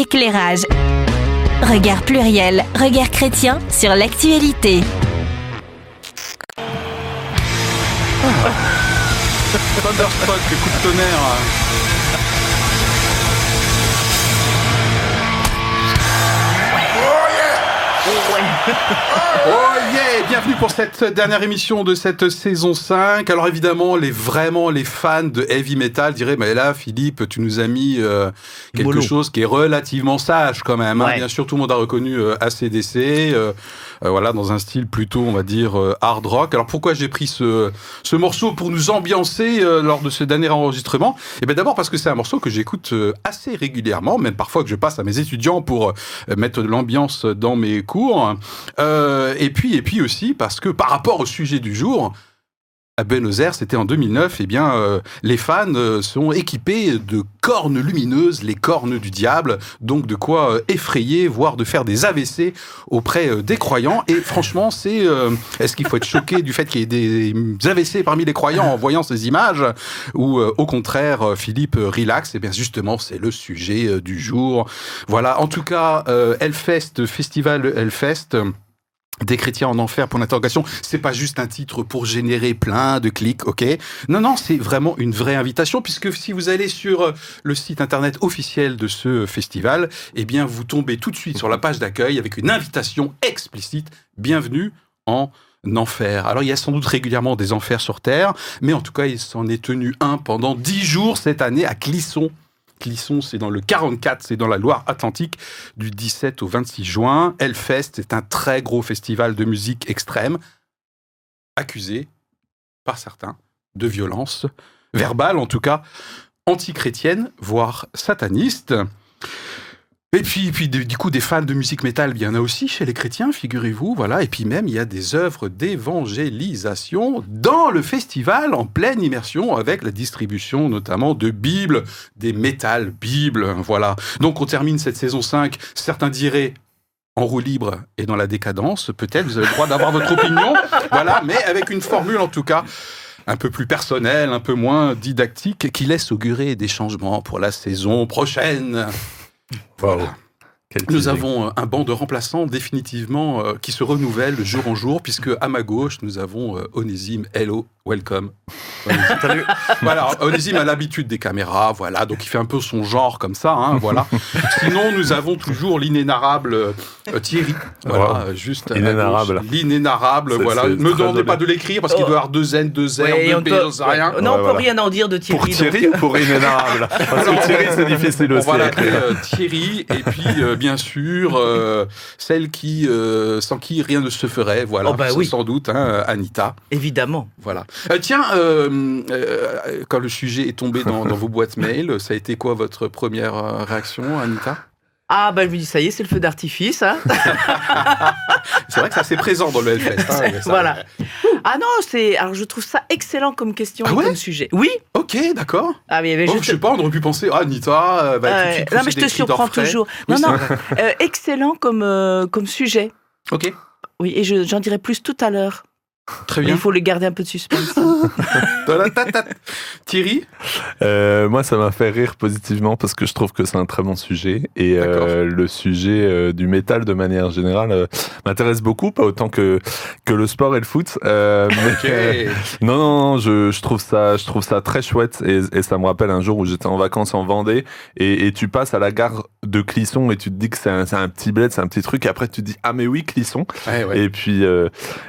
Éclairage. Regard pluriel, regard chrétien sur l'actualité. Thunderstruck, coup de tonnerre. Oh yeah Bienvenue pour cette dernière émission de cette saison 5. Alors évidemment, les vraiment les fans de heavy metal diraient mais là Philippe, tu nous as mis euh, quelque chose qui est relativement sage quand même. hein. Ouais. Bien sûr, tout le monde a reconnu euh, ACDC euh, voilà dans un style plutôt on va dire euh, hard rock. Alors pourquoi j'ai pris ce ce morceau pour nous ambiancer euh, lors de ce dernier enregistrement? Eh bien d'abord parce que c'est un morceau que j'écoute euh, assez régulièrement, même parfois que je passe à mes étudiants pour euh, mettre de l'ambiance dans mes cours. Euh, et puis et puis aussi parce que par rapport au sujet du jour, à Buenos Aires, c'était en 2009, eh bien, euh, les fans euh, sont équipés de cornes lumineuses, les cornes du diable, donc de quoi euh, effrayer, voire de faire des AVC auprès euh, des croyants. Et franchement, c'est est-ce qu'il faut être choqué du fait qu'il y ait des AVC parmi les croyants en voyant ces images, ou euh, au contraire, Philippe relax Eh bien, justement, c'est le sujet du jour. Voilà. En tout cas, Hellfest, festival Hellfest. Des chrétiens en enfer pour l'interrogation, c'est pas juste un titre pour générer plein de clics, ok? Non, non, c'est vraiment une vraie invitation puisque si vous allez sur euh, le site internet officiel de ce festival, eh bien vous tombez tout de suite sur la page d'accueil avec une invitation explicite. Bienvenue en enfer. Alors il y a sans doute régulièrement des enfers sur Terre, mais en tout cas il s'en est tenu un pendant dix jours cette année à Clisson. Clisson, c'est dans le 44, c'est dans la Loire-Atlantique, du 17 au 26 juin. Hellfest, c'est un très gros festival de musique extrême, accusé par certains de violence verbale, en tout cas antichrétienne, voire sataniste. Et puis, du coup, des fans de musique métal, il y en a aussi chez les chrétiens, figurez-vous, voilà. Et puis même, il y a des œuvres d'évangélisation dans le festival, en pleine immersion, avec la distribution notamment de Bibles, des métal Bibles, voilà. Donc on termine cette saison 5, certains diraient en roue libre et dans la décadence, peut-être, vous avez le droit d'avoir votre opinion, voilà, mais avec une formule en tout cas un peu plus personnelle, un peu moins didactique, qui laisse augurer des changements pour la saison prochaine. Voilà. Nous avons euh, un banc de remplaçants définitivement euh, qui se renouvelle de jour en jour, puisque à ma gauche, nous avons euh, Onésime. Hello, welcome. Onésime. Voilà, Onésime a l'habitude des caméras, voilà, donc il fait un peu son genre comme ça, hein, voilà. Sinon, nous avons toujours l'inénarrable euh, Thierry, voilà, Wow. euh, juste gauche. L'inénarrable, C'est- voilà. me demandez pas de l'écrire parce qu'il Oh. doit y avoir deux N, deux R, Ouais, deux on P, peut- sais rien. Non, on Ouais, peut voilà. rien en dire de Thierry. Pour donc- Thierry ou pour inénarrable Parce que Thierry, c'est difficile On aussi. va l'appeler euh, Thierry, et puis euh, bien sûr euh, celle qui, euh, sans qui rien ne se ferait, voilà, Oh bah sans- oui. sans doute, hein, Anita, Évidemment. voilà. Euh, tiens, euh, euh, quand le sujet est tombé dans, dans vos boîtes mail, ça a été quoi votre première euh, réaction, Anita? Ah, bah je me dis, ça y est, c'est le feu d'artifice. hein. C'est vrai que c'est assez présent dans le Hellfest. hein, ça- Voilà. ah non, c'est. Alors je trouve ça excellent comme question Ah et ouais? comme sujet. Oui. Ok, d'accord. Ah, mais, Oh, je te- sais pas, on aurait pu penser, ah, Anita, euh, va tout de Ouais, suite non, mais je te surprends toujours. Oui, non, c'est non, euh, excellent comme, euh, comme sujet. Ok, Oui, et je- j'en dirai plus tout à l'heure. Très Mais bien. Il faut le garder un peu de suspense. Thierry Euh, moi, ça m'a fait rire positivement parce que je trouve que c'est un très bon sujet. Et euh, le sujet euh, du métal, de manière générale, euh, m'intéresse beaucoup, pas autant que, que le sport et le foot. Euh, mais. Non, non, non, je, je, trouve ça, je trouve ça très chouette et, et ça me rappelle un jour où j'étais en vacances en Vendée et, et tu passes à la gare de Clisson et tu te dis que c'est un, c'est un petit bled, c'est un petit truc et après tu te dis ah mais oui Clisson Ouais, ouais. et puis euh,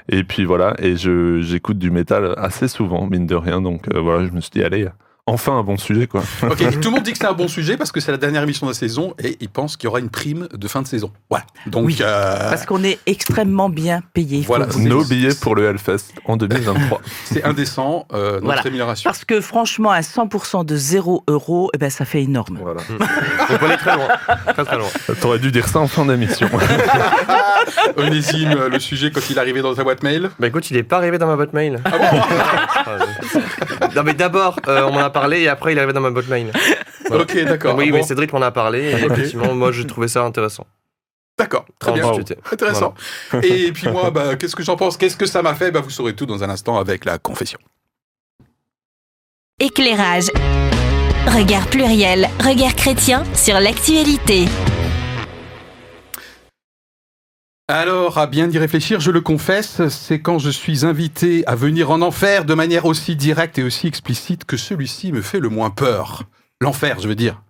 et puis voilà et je j'écoute du métal assez souvent mine de rien donc euh, voilà je me suis dit allez enfin un bon sujet quoi. Ok, et tout le monde dit que c'est un bon sujet parce que c'est la dernière émission de la saison et ils pensent qu'il y aura une prime de fin de saison. Voilà. Donc, Oui, euh, Parce qu'on est extrêmement bien payé. Voilà. Nos billets pour le Hellfest en 2023. c'est indécent, euh, notre Voilà. rémunération. Parce que franchement, à 100% de 0 euros, eh ben, ça fait énorme. voilà. Faut pas aller très loin. Très très loin. T'aurais dû dire ça en fin d'émission. Onésime, le sujet quand il est arrivé dans ta boîte mail. Bah écoute, il est pas arrivé dans ma boîte mail. Ah bon non mais d'abord, euh, on m'en a parlé et après il est arrivé dans ma mail. Ok, d'accord. oui, Ah mais bon Cédric m'en a parlé et effectivement, moi j'ai trouvé ça intéressant. D'accord, très En bien. Intéressant. Et puis moi, bah, qu'est-ce que j'en pense? Qu'est-ce que ça m'a fait? Bah, Vous saurez tout dans un instant avec la confession. Éclairage. Regard pluriel, regard chrétien sur l'actualité. Alors, à bien y réfléchir, je le confesse, c'est quand je suis invité à venir en enfer de manière aussi directe et aussi explicite que celui-ci me fait le moins peur. L'enfer, je veux dire.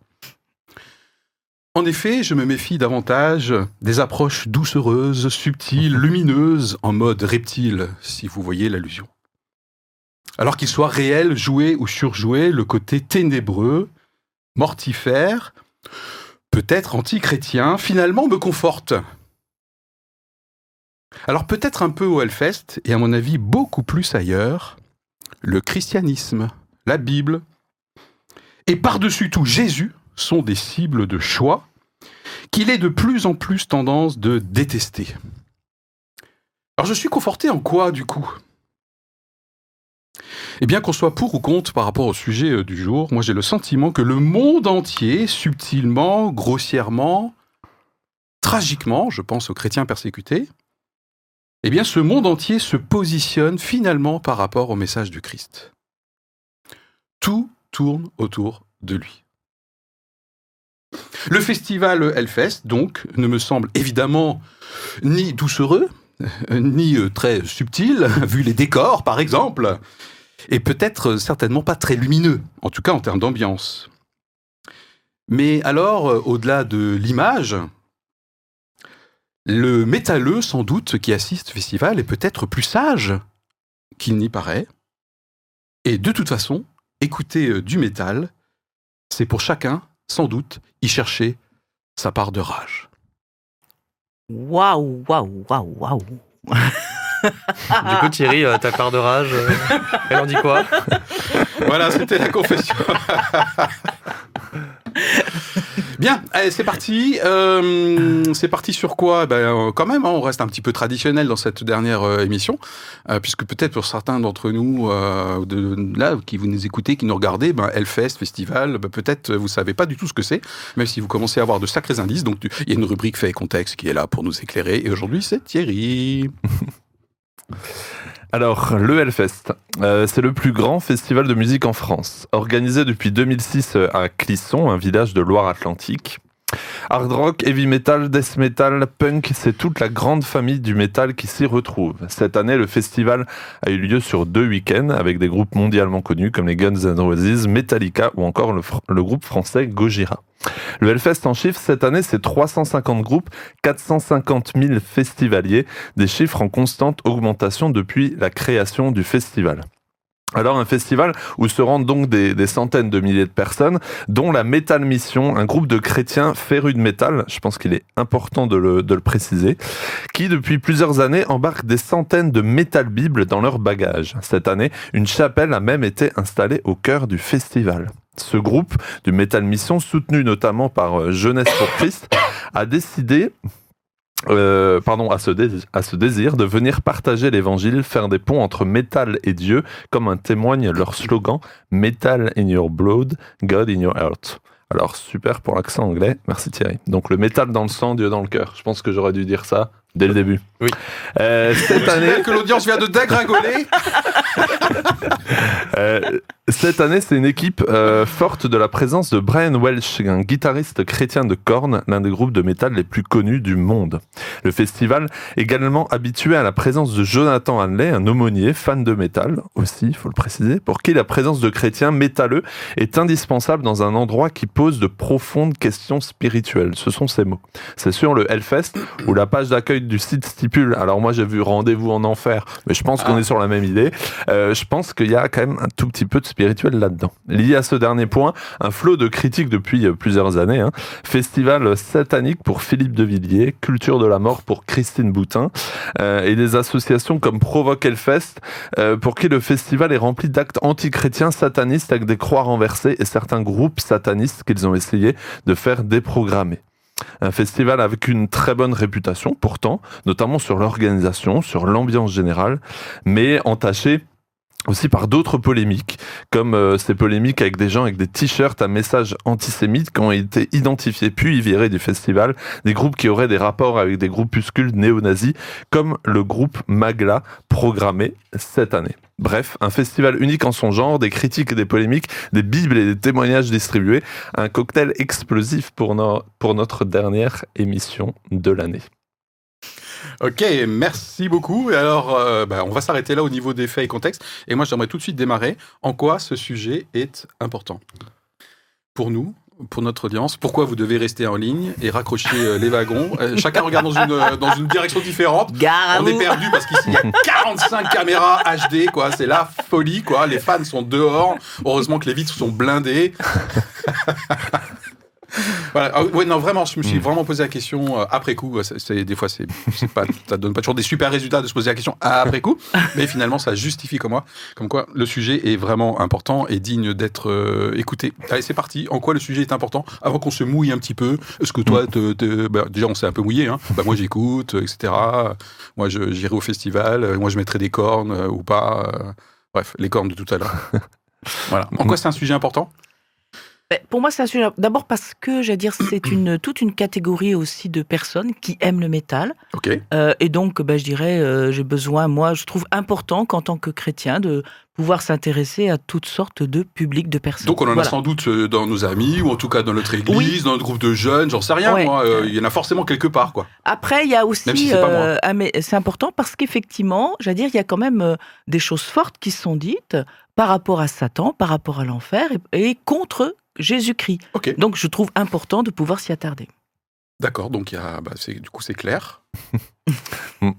En effet, je me méfie davantage des approches doucereuses, subtiles, lumineuses, en mode reptile, si vous voyez l'allusion. Alors qu'il soit réel, joué ou surjoué, le côté ténébreux, mortifère, peut-être anti-chrétien, finalement me conforte. Alors peut-être un peu au Hellfest, et à mon avis beaucoup plus ailleurs, le christianisme, la Bible, et par-dessus tout Jésus sont des cibles de choix qu'il est de plus en plus tendance de détester. Alors je suis conforté en quoi du coup? Eh bien qu'on soit pour ou contre par rapport au sujet euh, du jour, moi j'ai le sentiment que le monde entier, subtilement, grossièrement, tragiquement, je pense aux chrétiens persécutés, eh bien ce monde entier se positionne finalement par rapport au message du Christ. Tout tourne autour de lui. Le festival Hellfest, donc, ne me semble évidemment ni doucereux, ni euh, très subtil, vu les décors par exemple, et peut-être certainement pas très lumineux, en tout cas en termes d'ambiance. Mais alors, euh, au-delà de l'image, le métalleux, sans doute, qui assiste au festival est peut-être plus sage qu'il n'y paraît. Et de toute façon, écouter euh, du métal, c'est pour chacun, sans doute, y chercher sa part de rage. Waouh, waouh, waouh, waouh. Du coup, Thierry, euh, ta part de rage, euh, elle en dit quoi? Voilà, c'était la confession. Bien, allez, c'est parti. Euh, c'est parti sur quoi? Ben, euh, Quand même, hein, on reste un petit peu traditionnel dans cette dernière euh, émission, puisque peut-être pour certains d'entre nous, là, qui vous nous écoutez, qui nous regardez, ben, Hellfest, festival, ben, peut-être vous savez pas du tout ce que c'est, même si vous commencez à avoir de sacrés indices. Donc, il y a une rubrique fait et contexte qui est là pour nous éclairer. Et aujourd'hui, c'est Thierry. Alors, le Hellfest, euh, c'est le plus grand festival de musique en France. Organisé depuis 2006 à Clisson, un village de Loire-Atlantique. Hard rock, heavy metal, death metal, punk, c'est toute la grande famille du métal qui s'y retrouve. Cette année, le festival a eu lieu sur deux week-ends avec des groupes mondialement connus comme les Guns N' Roses, Metallica ou encore le, le groupe français Gojira. Le Hellfest en chiffres, cette année, c'est 350 groupes, 450 000 festivaliers, des chiffres en constante augmentation depuis la création du festival. Alors un festival où se rendent donc des, centaines de milliers de personnes, dont la Metal Mission, un groupe de chrétiens férus de métal, je pense qu'il est important de le, de le préciser, qui depuis plusieurs années embarque des centaines de métal bibles dans leur bagage. Cette année, une chapelle a même été installée au cœur du festival. Ce groupe du Metal Mission, soutenu notamment par euh, Jeunesse pour Christ, a décidé euh, pardon, à ce, désir de venir partager l'évangile, faire des ponts entre métal et Dieu, comme en témoigne leur slogan Metal in your blood, God in your heart. Alors, super pour l'accent anglais, merci Thierry. Donc, le métal dans le sang, Dieu dans le cœur. Je pense que j'aurais dû dire ça dès le début. Oui. Euh, cette année, que l'audience vient de dégringoler. Euh, cette année, c'est une équipe euh, forte de la présence de Brian Welch, un guitariste chrétien de Korn, l'un des groupes de métal les plus connus du monde. Le festival également habitué à la présence de Jonathan Hanley, un aumônier fan de métal aussi, il faut le préciser, pour qui la présence de chrétiens métalleux est indispensable dans un endroit qui pose de profondes questions spirituelles. Ce sont ces mots. C'est sur le Hellfest où la page d'accueil du site stipule. Alors moi j'ai vu rendez-vous en enfer, mais je pense qu'on Ah. est sur la même idée. Euh, je pense qu'il y a quand même un tout petit peu de spirituel là-dedans. Lié à ce dernier point, un flot de critiques depuis euh, plusieurs années. hein. Festival satanique pour Philippe de Villiers, Culture de la mort pour Christine Boutin, euh, et des associations comme Provoque Hellfest, euh, pour qui le festival est rempli d'actes antichrétiens satanistes avec des croix renversées et certains groupes satanistes qu'ils ont essayé de faire déprogrammer. Un festival avec une très bonne réputation, pourtant, notamment sur l'organisation, sur l'ambiance générale, mais entaché aussi par d'autres polémiques, comme euh, ces polémiques avec des gens avec des t-shirts à messages antisémites qui ont été identifiés puis virés du festival, des groupes qui auraient des rapports avec des groupuscules néo-nazis, comme le groupe Magla, programmé cette année. Bref, un festival unique en son genre, des critiques et des polémiques, des bibles et des témoignages distribués, un cocktail explosif pour, no- pour notre dernière émission de l'année. ok, merci beaucoup. Alors, euh, bah, on va s'arrêter là au niveau des faits et contextes. Et moi, j'aimerais tout de suite démarrer. En quoi ce sujet est important? Pour nous, pour notre audience, pourquoi vous devez rester en ligne et raccrocher euh, les wagons? Euh, chacun regarde dans une, euh, dans une direction différente. Gare On est perdu parce qu'ici il y a 45 caméras HD, quoi. C'est la folie, quoi. Les fans sont dehors. Heureusement que les vitres sont blindées. Voilà. Ah, ouais, non, vraiment, je me suis Mm. vraiment posé la question euh, après coup. C'est, c'est- des fois, c'est, pas, ça donne pas toujours des super résultats de se poser la question après coup, mais finalement, ça justifie comme moi, comme quoi le sujet est vraiment important et digne d'être euh, écouté. Allez, c'est parti. En quoi le sujet est important? Avant qu'on se mouille un petit peu, est-ce que toi, te, te- bah, déjà, on s'est un peu mouillé. Hein bah, moi, j'écoute, euh, etc. Moi, j'irai au festival. euh, Moi, je mettrai des cornes euh, ou pas. euh, bref, les cornes de tout à l'heure. voilà. En quoi c'est un sujet important? Pour moi, c'est un sujet. D'abord parce que, j'allais dire, c'est une, toute une catégorie aussi de personnes qui aiment le métal. Ok. Euh, et donc, ben, je dirais, euh, j'ai besoin, moi, je trouve important qu'en tant que chrétien, de pouvoir s'intéresser à toutes sortes de publics, de personnes. Donc on en a sans doute euh, dans nos amis, ou en tout cas dans notre église, Oui. dans notre groupe de jeunes, j'en sais rien, Ouais. moi. euh, Il y en a forcément quelque part, quoi. Après, il y a Même aussi, si c'est pas moi. euh, c'est important parce qu'effectivement, j'allais dire, il y a quand même des choses fortes qui sont dites par rapport à Satan, par rapport à l'enfer et, et contre Jésus-Christ. Donc, je trouve important de pouvoir s'y attarder. D'accord, donc il y a, bah, c'est- du coup c'est clair.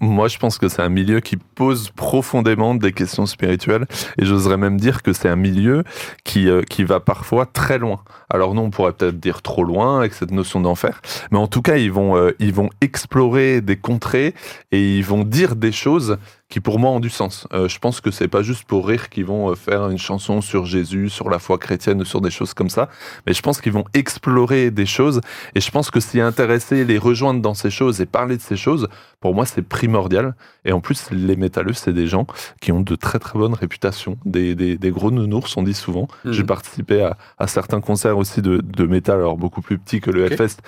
Moi, je pense que c'est un milieu qui pose profondément des questions spirituelles, et j'oserais même dire que c'est un milieu qui, euh, qui va parfois très loin. Alors non, on pourrait peut-être dire trop loin avec cette notion d'enfer, mais en tout cas, ils vont, euh, ils vont explorer des contrées et ils vont dire des choses qui pour moi ont du sens. Euh, je pense que c'est pas juste pour rire qu'ils vont euh, faire une chanson sur Jésus, sur la foi chrétienne sur des choses comme ça, mais je pense qu'ils vont explorer des choses et je pense que s'y intéresser, les rejoindre dans ces choses et parler de ces choses, pour moi, c'est primordial. Et en plus, les métalleux, c'est des gens qui ont de très très bonnes réputations, des, des, des gros nounours, on dit souvent. Mhm. J'ai participé à, à certains concerts aussi de, de métal, alors beaucoup plus petits que le Ok. Hellfest,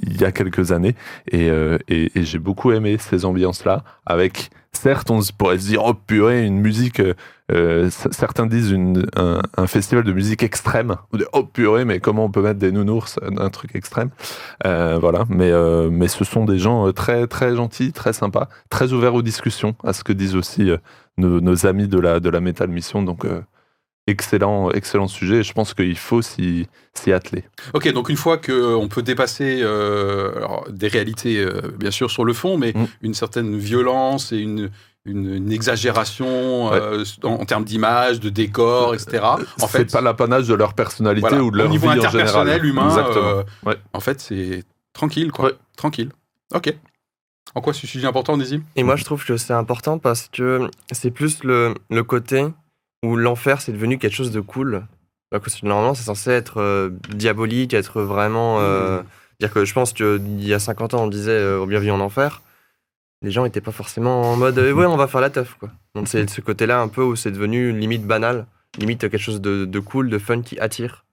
il y a quelques années. Et, euh, et, et j'ai beaucoup aimé ces ambiances-là, avec, certes, on pourrait se dire, oh purée, une musique, euh, euh, certains disent un, festival de musique extrême. On dit, oh purée, mais comment on peut mettre des nounours, un truc extrême? Euh, voilà, mais, mais ce sont des gens très, très gentils, très sympas, très ouverts aux discussions, à ce que disent aussi nos, amis de la, de la Metal Mission. Donc, excellent, excellent sujet. Et je pense qu'il faut s'y s'y atteler. Ok, donc une fois qu'on peut dépasser euh, alors, des réalités, euh, bien sûr, sur le fond, mais Mm. une certaine violence et une, une, une exagération euh, en, en termes d'image, de décor, etc. En c'est fait, pas l'apanage de leur personnalité voilà, ou de leur au niveau vie en interpersonnel, général. humain, Exactement. euh, Ouais. en fait, c'est tranquille, quoi. Ouais. Tranquille. Ok. En quoi ce sujet important, Nézim? Et moi, je trouve que c'est important parce que c'est plus le, le côté où l'enfer, c'est devenu quelque chose de cool. Normalement, c'est censé être euh, diabolique, être vraiment. euh, Dire que je pense qu'il y a 50 ans, on disait euh, bienvenue en enfer. Les gens n'étaient pas forcément en mode euh, ouais, on va faire la teuf. Quoi. Donc c'est ce côté-là un peu où c'est devenu limite banal, limite quelque chose de, de cool, de fun qui attire.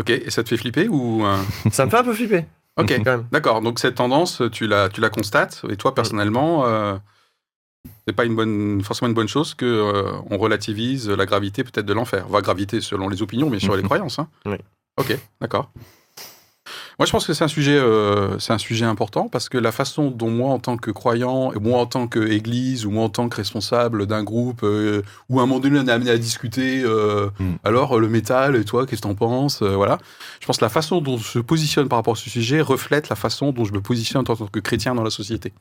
Ok, et ça te fait flipper ou Ça me fait un peu flipper, Ok, d'accord. Donc cette tendance, tu la, tu la constates, et toi personnellement, euh, c'est pas une bonne, forcément une bonne chose que euh, on relativise la gravité peut-être de l'enfer. Va gravité selon les opinions, bien sûr, et les Mhm. croyances. Hein. Oui. Ok, d'accord. Moi, je pense que c'est un sujet, euh, c'est un sujet important parce que la façon dont moi, en tant que croyant, et moi en tant qu'église ou moi en tant que responsable d'un groupe, euh, ou à un moment donné on est amené à discuter, euh, Mm. alors le métal et toi, qu'est-ce que t'en penses, voilà. Je pense que la façon dont je me positionne par rapport à ce sujet reflète la façon dont je me positionne en tant que chrétien dans la société.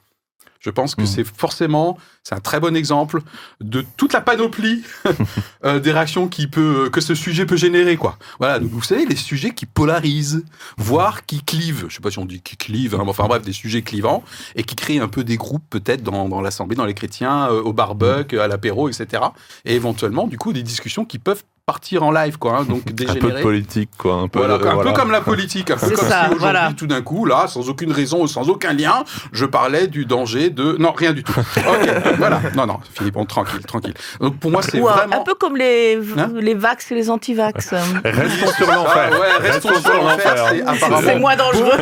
Je pense que Mm. c'est forcément, c'est un très bon exemple de toute la panoplie euh, des réactions qui peut, que ce sujet peut générer, quoi. Voilà, donc vous savez, les sujets qui polarisent, voire qui clivent. Je sais pas si on dit qui clivent, hein, enfin bref, des sujets clivants et qui créent un peu des groupes peut-être dans, dans l'assemblée, dans les chrétiens, euh, au barbecue, à l'apéro, etc. Et éventuellement, du coup, des discussions qui peuvent partir en live, quoi. hein, donc Un peu dégénérer. de politique, quoi. Un peu, Voilà, euh, un voilà. peu comme la politique, un peu comme ça, si aujourd'hui, voilà. tout d'un coup, là, sans aucune raison, sans aucun lien, je parlais du danger de... Non, rien du tout. Ok, voilà. Non, non, Philippe, on tranquille, tranquille. Donc pour moi, c'est vraiment... un peu comme les, Hein les vax et les anti-vax. Restons sur l'enfer. Ah ouais, restons sur l'enfer, c'est moins dangereux.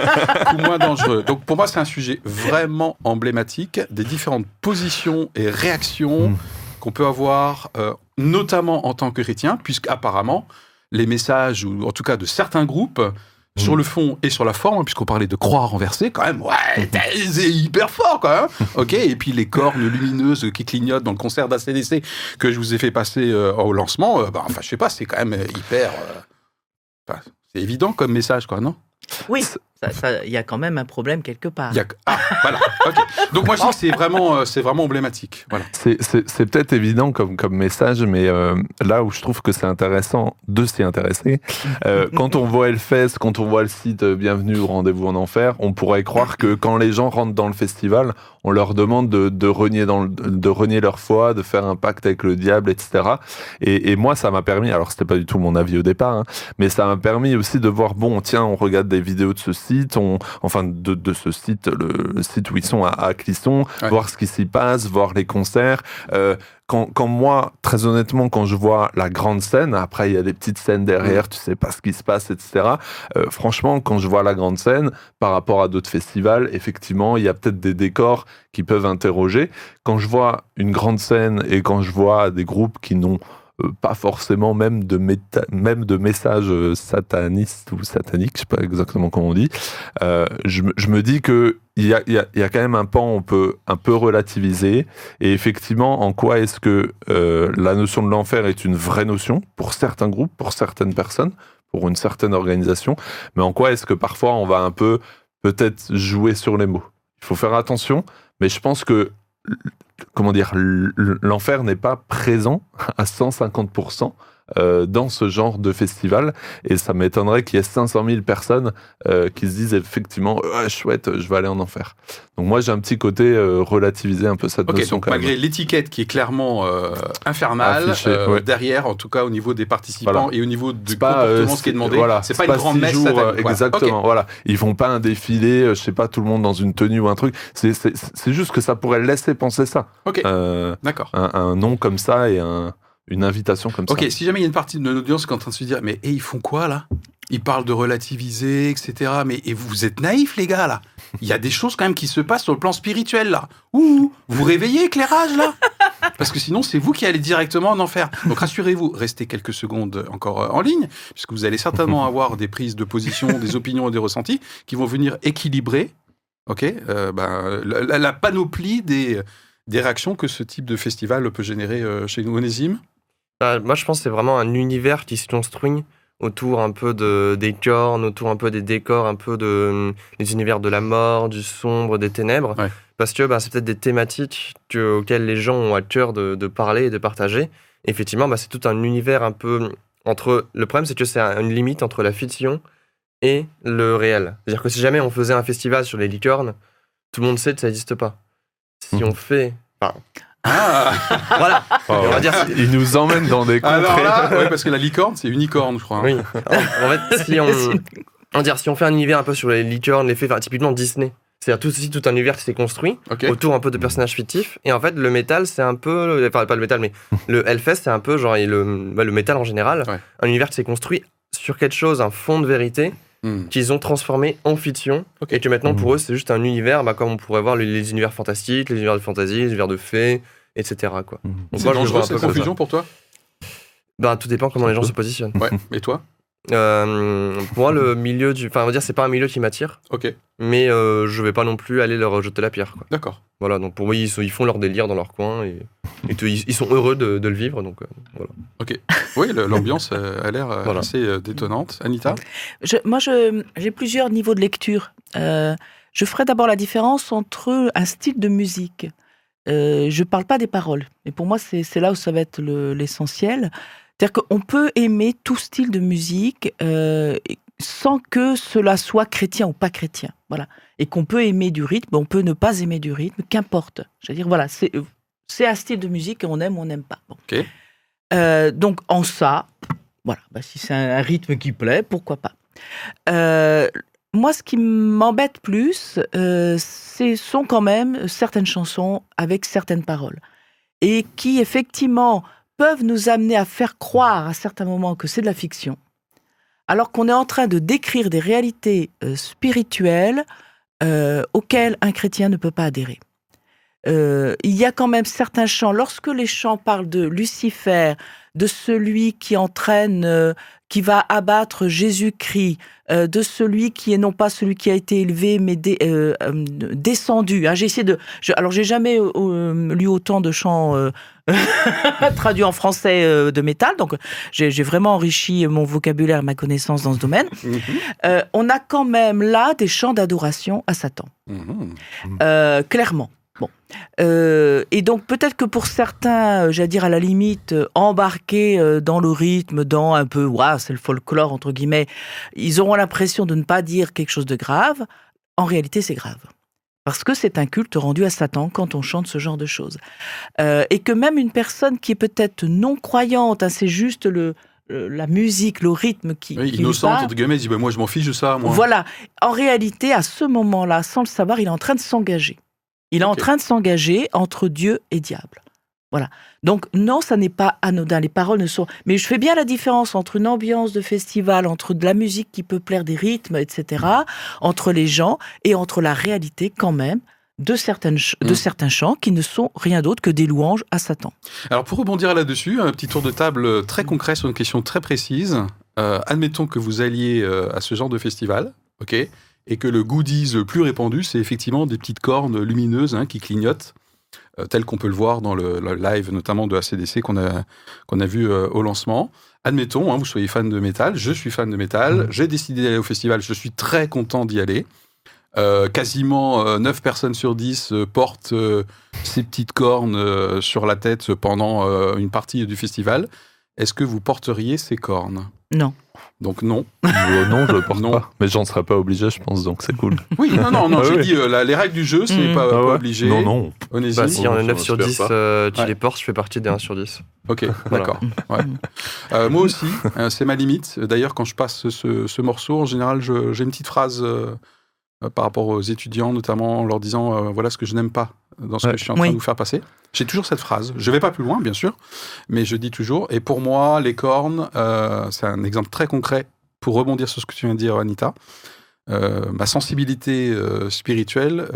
beaucoup moins dangereux. Donc pour moi, c'est un sujet vraiment emblématique des différentes positions et réactions Mm. qu'on peut avoir, euh, notamment en tant que chrétien, puisqu'apparemment, les messages, ou en tout cas de certains groupes, sur le fond et sur la forme, puisqu'on parlait de croix renversée, quand même, ouais, c'est hyper fort quand même. ok, et puis les cornes lumineuses qui clignotent dans le concert d'ACDC que je vous ai fait passer au lancement, bah, enfin, je sais pas, c'est quand même hyper. c'est évident comme message, quoi, non? Oui, il y a quand même un problème quelque part. Ah, voilà. Donc moi je dis que c'est vraiment, euh, c'est vraiment emblématique. Voilà. C'est peut-être évident comme, comme message, mais euh, là où je trouve que c'est intéressant de s'y intéresser, euh, quand on voit Elfest, quand on voit le site Bienvenue au rendez-vous en enfer, on pourrait croire que quand les gens rentrent dans le festival, on leur demande de, de renier, dans de renier leur foi, de faire un pacte avec le diable, etc. Et, et moi ça m'a permis, alors c'était pas du tout mon avis au départ, hein, mais ça m'a permis aussi de voir, bon tiens, on regarde des vidéos de ceci site, enfin de, de, ce site, le site où ils sont à, à Clisson, voir ce qui s'y passe, voir les concerts. Euh, quand, quand, moi, très honnêtement, quand je vois la grande scène, après il y a des petites scènes derrière, tu sais pas ce qui se passe, etc. Euh, franchement, quand je vois la grande scène, par rapport à d'autres festivals, effectivement, il y a peut-être des décors qui peuvent interroger. Quand je vois une grande scène et quand je vois des groupes qui n'ont euh, pas forcément même de, même de messages euh, satanistes ou sataniques, je sais pas exactement comment on dit. Euh, je, je, me dis que il y a, quand même un pan on peut un peu relativiser. Et effectivement, en quoi est-ce que euh, la notion de l'enfer est une vraie notion pour certains groupes, pour certaines personnes, pour une certaine organisation, mais en quoi est-ce que parfois on va un peu peut-être jouer sur les mots? Il faut faire attention, mais je pense que comment dire, l'enfer n'est pas présent à 150% euh, dans ce genre de festival. Et ça m'étonnerait qu'il y ait 500 000 personnes euh, qui se disent effectivement ah, chouette, je vais aller en enfer. Donc moi j'ai un petit côté euh, relativiser un peu cette okay, notion. Donc, malgré l'étiquette qui est clairement infernale, Affiché, ouais. derrière en tout cas au niveau des participants voilà. et au niveau du pas, comportement ce qui est demandé, voilà, c'est pas, pas, une grande messe. Jours, exactement. Okay. Voilà, ils font pas un défilé, je sais pas, tout le monde dans une tenue ou un truc. C'est juste que ça pourrait laisser penser ça. D'accord. Un, un nom comme ça et un une invitation comme okay, ça. Ok, si jamais il y a une partie de l'audience qui est en train de se dire, mais hey, ils font quoi là? Ils parlent de relativiser, etc. Mais et vous êtes naïfs, les gars, là. Il y a des choses quand même qui se passent sur le plan spirituel, là. Ouh, vous réveillez, éclairage, là? Parce que sinon, c'est vous qui allez directement en enfer. Donc rassurez-vous, restez quelques secondes encore en ligne, puisque vous allez certainement avoir des prises de position, des opinions et des ressentis qui vont venir équilibrer ok, euh, ben, la, la, panoplie des, des réactions que ce type de festival peut générer euh, chez nous, Onésime? Euh, moi, je pense que c'est vraiment un univers qui se construit autour un peu de, des cornes, autour un peu des décors, un peu de, des univers de la mort, du sombre, des ténèbres. Ouais. Parce que bah, c'est peut-être des thématiques que, auxquelles les gens ont à cœur de, de parler et de partager. Et effectivement, bah, c'est tout un univers un peu entre. Le problème, c'est que c'est une limite entre la fiction et le réel. C'est-à-dire que si jamais on faisait un festival sur les licornes, tout le monde sait que ça n'existe pas. Si mmh. on fait. Enfin, ah Voilà. Oh, on va dire, il nous emmène dans des contrées. Alors là, ouais, parce que la licorne, c'est unicorne, je crois. Oui. En fait, si on, on, dire, si on fait un univers un peu sur les licornes, les faits, enfin, typiquement Disney. C'est-à-dire tout, aussi tout un univers qui s'est construit okay. autour un peu de personnages fictifs. Et en fait, le métal, c'est un peu. Enfin, pas le métal, mais le Hellfest, c'est un peu genre le, bah, le métal en général. Ouais. Un univers qui s'est construit sur quelque chose, un fond de vérité. Mm. qu'ils ont transformé en fiction okay. et que maintenant pour eux c'est juste un univers bah, comme on pourrait voir les, les, univers fantastiques, les univers de fantasy, les univers de fées, etc. Quoi. Mm. C'est dangereux cette confusion pour toi? Bah, Tout dépend comment les gens se positionnent. Ouais. Et toi? Euh, Pour moi, le milieu du. Enfin, on va dire, c'est pas un milieu qui m'attire. Ok. Mais euh, je vais pas non plus aller leur jeter la pierre. D'accord. Voilà, donc pour moi, ils, sont, ils, font leur délire dans leur coin et, et te, ils, ils, sont heureux de, de le vivre. Donc, euh, voilà. Ok. Oui, l'ambiance a l'air voilà. assez euh, détonnante. Anita? Je, Moi, j'ai plusieurs niveaux de lecture. Euh, je ferai d'abord la différence entre un style de musique. Euh, je parle pas des paroles, mais pour moi, c'est là où ça va être l'essentiel. C'est-à-dire qu'on peut aimer tout style de musique euh, sans que cela soit chrétien ou pas chrétien. Voilà. Et qu'on peut aimer du rythme, on peut ne pas aimer du rythme, qu'importe. Je veux dire, voilà, c'est un style de musique et on aime ou on n'aime pas. Bon. Okay. Euh, donc, en ça, voilà, bah, si c'est un, un, rythme qui plaît, pourquoi pas. Euh, moi, ce qui m'embête plus, euh, ce sont quand même certaines chansons avec certaines paroles. Et qui, effectivement, peuvent nous amener à faire croire à certains moments que c'est de la fiction, alors qu'on est en train de décrire des réalités euh, spirituelles euh, auxquelles un chrétien ne peut pas adhérer. Euh, il y a quand même certains chants, lorsque les chants parlent de Lucifer, de celui qui entraîne, qui va abattre Jésus-Christ, de celui qui est non pas celui qui a été élevé, mais euh, descendu. Hein. J'ai essayé de. alors, j'ai jamais lu autant de chants traduits en français de métal, donc j'ai vraiment enrichi mon vocabulaire, ma connaissance dans ce domaine. Mhm. on a quand même là des chants d'adoration à Satan, mhm. clairement. Bon. Euh, et donc peut-être que pour certains, euh, j'allais dire à la limite, euh, embarqués dans le rythme, dans un peu, waouh, c'est le folklore entre guillemets, ils auront l'impression de ne pas dire quelque chose de grave. En réalité, c'est grave. Parce que c'est un culte rendu à Satan quand on chante ce genre de choses. et que même une personne qui est peut-être non croyante, hein, c'est juste le, la musique, le rythme qui. Oui, innocente, entre guillemets, dit bah, Moi, je m'en fiche de ça. Moi. Voilà. En réalité, à ce moment-là, sans le savoir, il est en train de s'engager. Il est en train de s'engager entre Dieu et diable. Voilà. Donc non, ça n'est pas anodin. Les paroles ne sont. Mais je fais bien la différence entre une ambiance de festival, entre de la musique qui peut plaire, des rythmes, etc., entre les gens et entre la réalité quand même de, certaines de mm. certains chants qui ne sont rien d'autre que des louanges à Satan. Alors pour rebondir là-dessus, un petit tour de table très concret sur une question très précise. Euh, admettons que vous alliez euh, à ce genre de festival, ok et que le goodies le plus répandu, c'est effectivement des petites cornes lumineuses hein, qui clignotent, euh, tel qu'on peut le voir dans le, live notamment de ACDC qu'on a, qu'on a vu euh, au lancement. Admettons, hein, vous soyez fan de métal, je suis fan de métal, mmh. j'ai décidé d'aller au festival, je suis très content d'y aller. Euh, quasiment 9 personnes sur 10 portent ces petites cornes sur la tête pendant une partie du festival. Est-ce que vous porteriez ces cornes? Non. Donc non. Euh, non, je le porte pas. Mais j'en serais pas obligé, je pense, donc c'est cool. Oui, non, non, non. Ah j'ai dit euh, les règles du jeu, c'est n'est mm. pas, ah obligé. Non, non. Bah, si on est 9 sur 10, euh, tu les portes, je fais partie des 1 sur 10. Ok, d'accord. Ouais. moi aussi, c'est ma limite. D'ailleurs, quand je passe ce, ce morceau, en général, j'ai une petite phrase par rapport aux étudiants, notamment en leur disant voilà ce que je n'aime pas dans ce que je suis en train de vous faire passer. J'ai toujours cette phrase. Je ne vais pas plus loin, bien sûr, mais je dis toujours. Et pour moi, les cornes, euh, c'est un exemple très concret pour rebondir sur ce que tu viens de dire, Anita. Euh, ma sensibilité euh, spirituelle,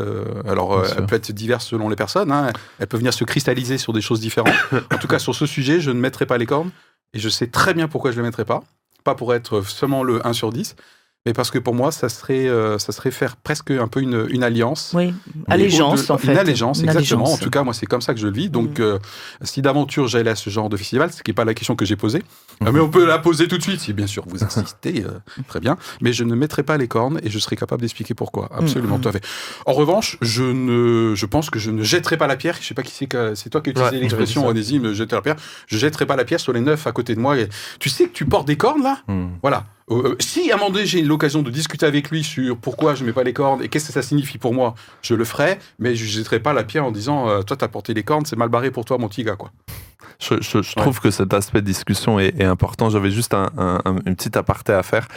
alors elle peut être diverse selon les personnes, hein. elle peut venir se cristalliser sur des choses différentes. en tout cas, sur ce sujet, je ne mettrai pas les cornes et je sais très bien pourquoi je ne les mettrai pas. Pas pour être seulement le 1 sur 10, mais parce que pour moi, ça serait, euh, ça serait faire presque un peu une, une alliance. Oui, allégeance en fait. Une allégeance, exactement. En tout cas, moi, c'est comme ça que je le vis. Donc, mm. euh, si d'aventure j'allais à ce genre de festival, ce qui n'est pas la question que j'ai posée, mm. mais on peut la poser tout de suite, si bien sûr vous insistez, euh, très bien. Mais je ne mettrai pas les cornes et je serai capable d'expliquer pourquoi. Absolument, mm. tout à fait. En revanche, je, ne, je pense que je ne jetterai pas la pierre. Je ne sais pas qui c'est c'est toi qui as utilisé l'expression, onésime, jeter la pierre. Je jetterai pas la pierre sur les neuf à côté de moi. Et, tu sais que tu portes des cornes là? Voilà. Euh, euh, si à un moment donné j'ai l'occasion de discuter avec lui sur pourquoi je mets pas les cornes et qu'est-ce que ça signifie pour moi, je le ferai, mais je ne jetterai pas la pierre en disant euh, toi t'as porté les cornes, c'est mal barré pour toi mon petit gars quoi. Je, trouve que cet aspect de discussion est, important. J'avais juste un, une petite aparté à faire.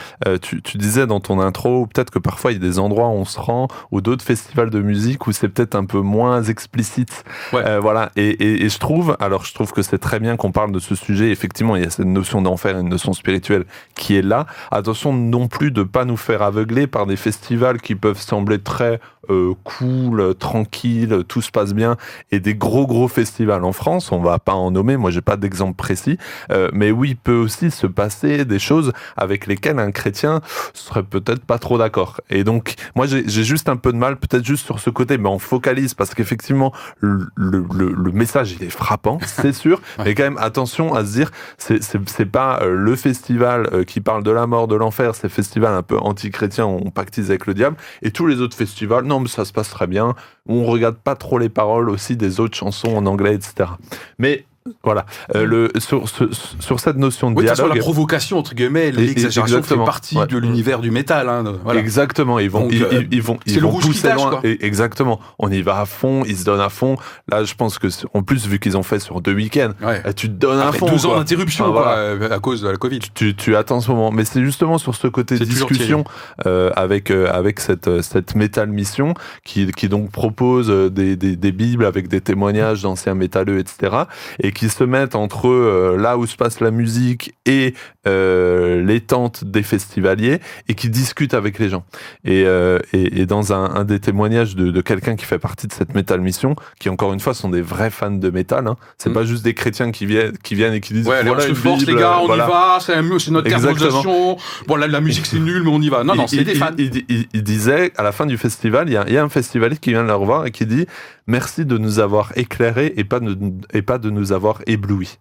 tu, disais dans ton intro, peut-être que parfois il y a des endroits où on se rend, ou d'autres festivals de musique où c'est peut-être un peu moins explicite. voilà. Et, et, je trouve, alors je trouve que c'est très bien qu'on parle de ce sujet. Effectivement, il y a cette notion d'enfer, une notion spirituelle qui est là. Attention non plus de pas nous faire aveugler par des festivals qui peuvent sembler très euh, cool, tranquille, tout se passe bien, et des gros gros festivals en France. On va pas en nommer, moi j'ai pas d'exemple précis, euh, mais oui, il peut aussi se passer des choses avec lesquelles un chrétien serait peut-être pas trop d'accord. Et donc moi j'ai juste un peu de mal, peut-être juste sur ce côté, mais on focalise parce qu'effectivement le, le, le, message il est frappant, c'est sûr, mais quand même attention à se dire c'est pas euh, le festival qui parle de la mort, de l'enfer, ces festivals un peu anti-chrétiens, on pactise avec le diable, et tous les autres festivals, non ça se passe très bien. On regarde pas trop les paroles aussi des autres chansons en anglais, etc. Mais voilà. Euh, le, sur, sur, cette notion de oui, dialogue. la provocation, entre guillemets, l'exagération fait partie de l'univers du métal. Hein, Exactement. Ils vont, ils, euh, ils, vont, ils vont pousser loin. exactement. On y va à fond, ils se donnent à fond. Là, je pense que, en plus, vu qu'ils ont fait sur deux week-ends, eh, tu te donnes à fond. deux ans d'interruption, voilà. à cause de la Covid. Tu, tu attends ce moment. Mais c'est justement sur ce côté discussion euh, avec, euh, avec cette, cette métal mission qui, qui donc propose des, des, des bibles avec des témoignages d'anciens métalleux, etc. Et qui se mettent entre euh, là où se passe la musique et euh, les tentes des festivaliers et qui discutent avec les gens. Et, euh, et, et dans un, un, des témoignages de, de quelqu'un qui fait partie de cette métal mission, qui encore une fois sont des vrais fans de métal, hein, c'est mm. pas juste des chrétiens qui viennent, qui viennent et qui disent ouais, voilà, une force, Bible, les gars, on voilà. y va, c'est notre terminologisation. Bon, là, la musique c'est nul, mais on y va. Non, non, c'est des fans. Il, il, il, disait à la fin du festival, il y a, il y a un festivalier qui vient le revoir et qui dit merci de nous avoir éclairés et pas de, et pas de nous avoir éblouis.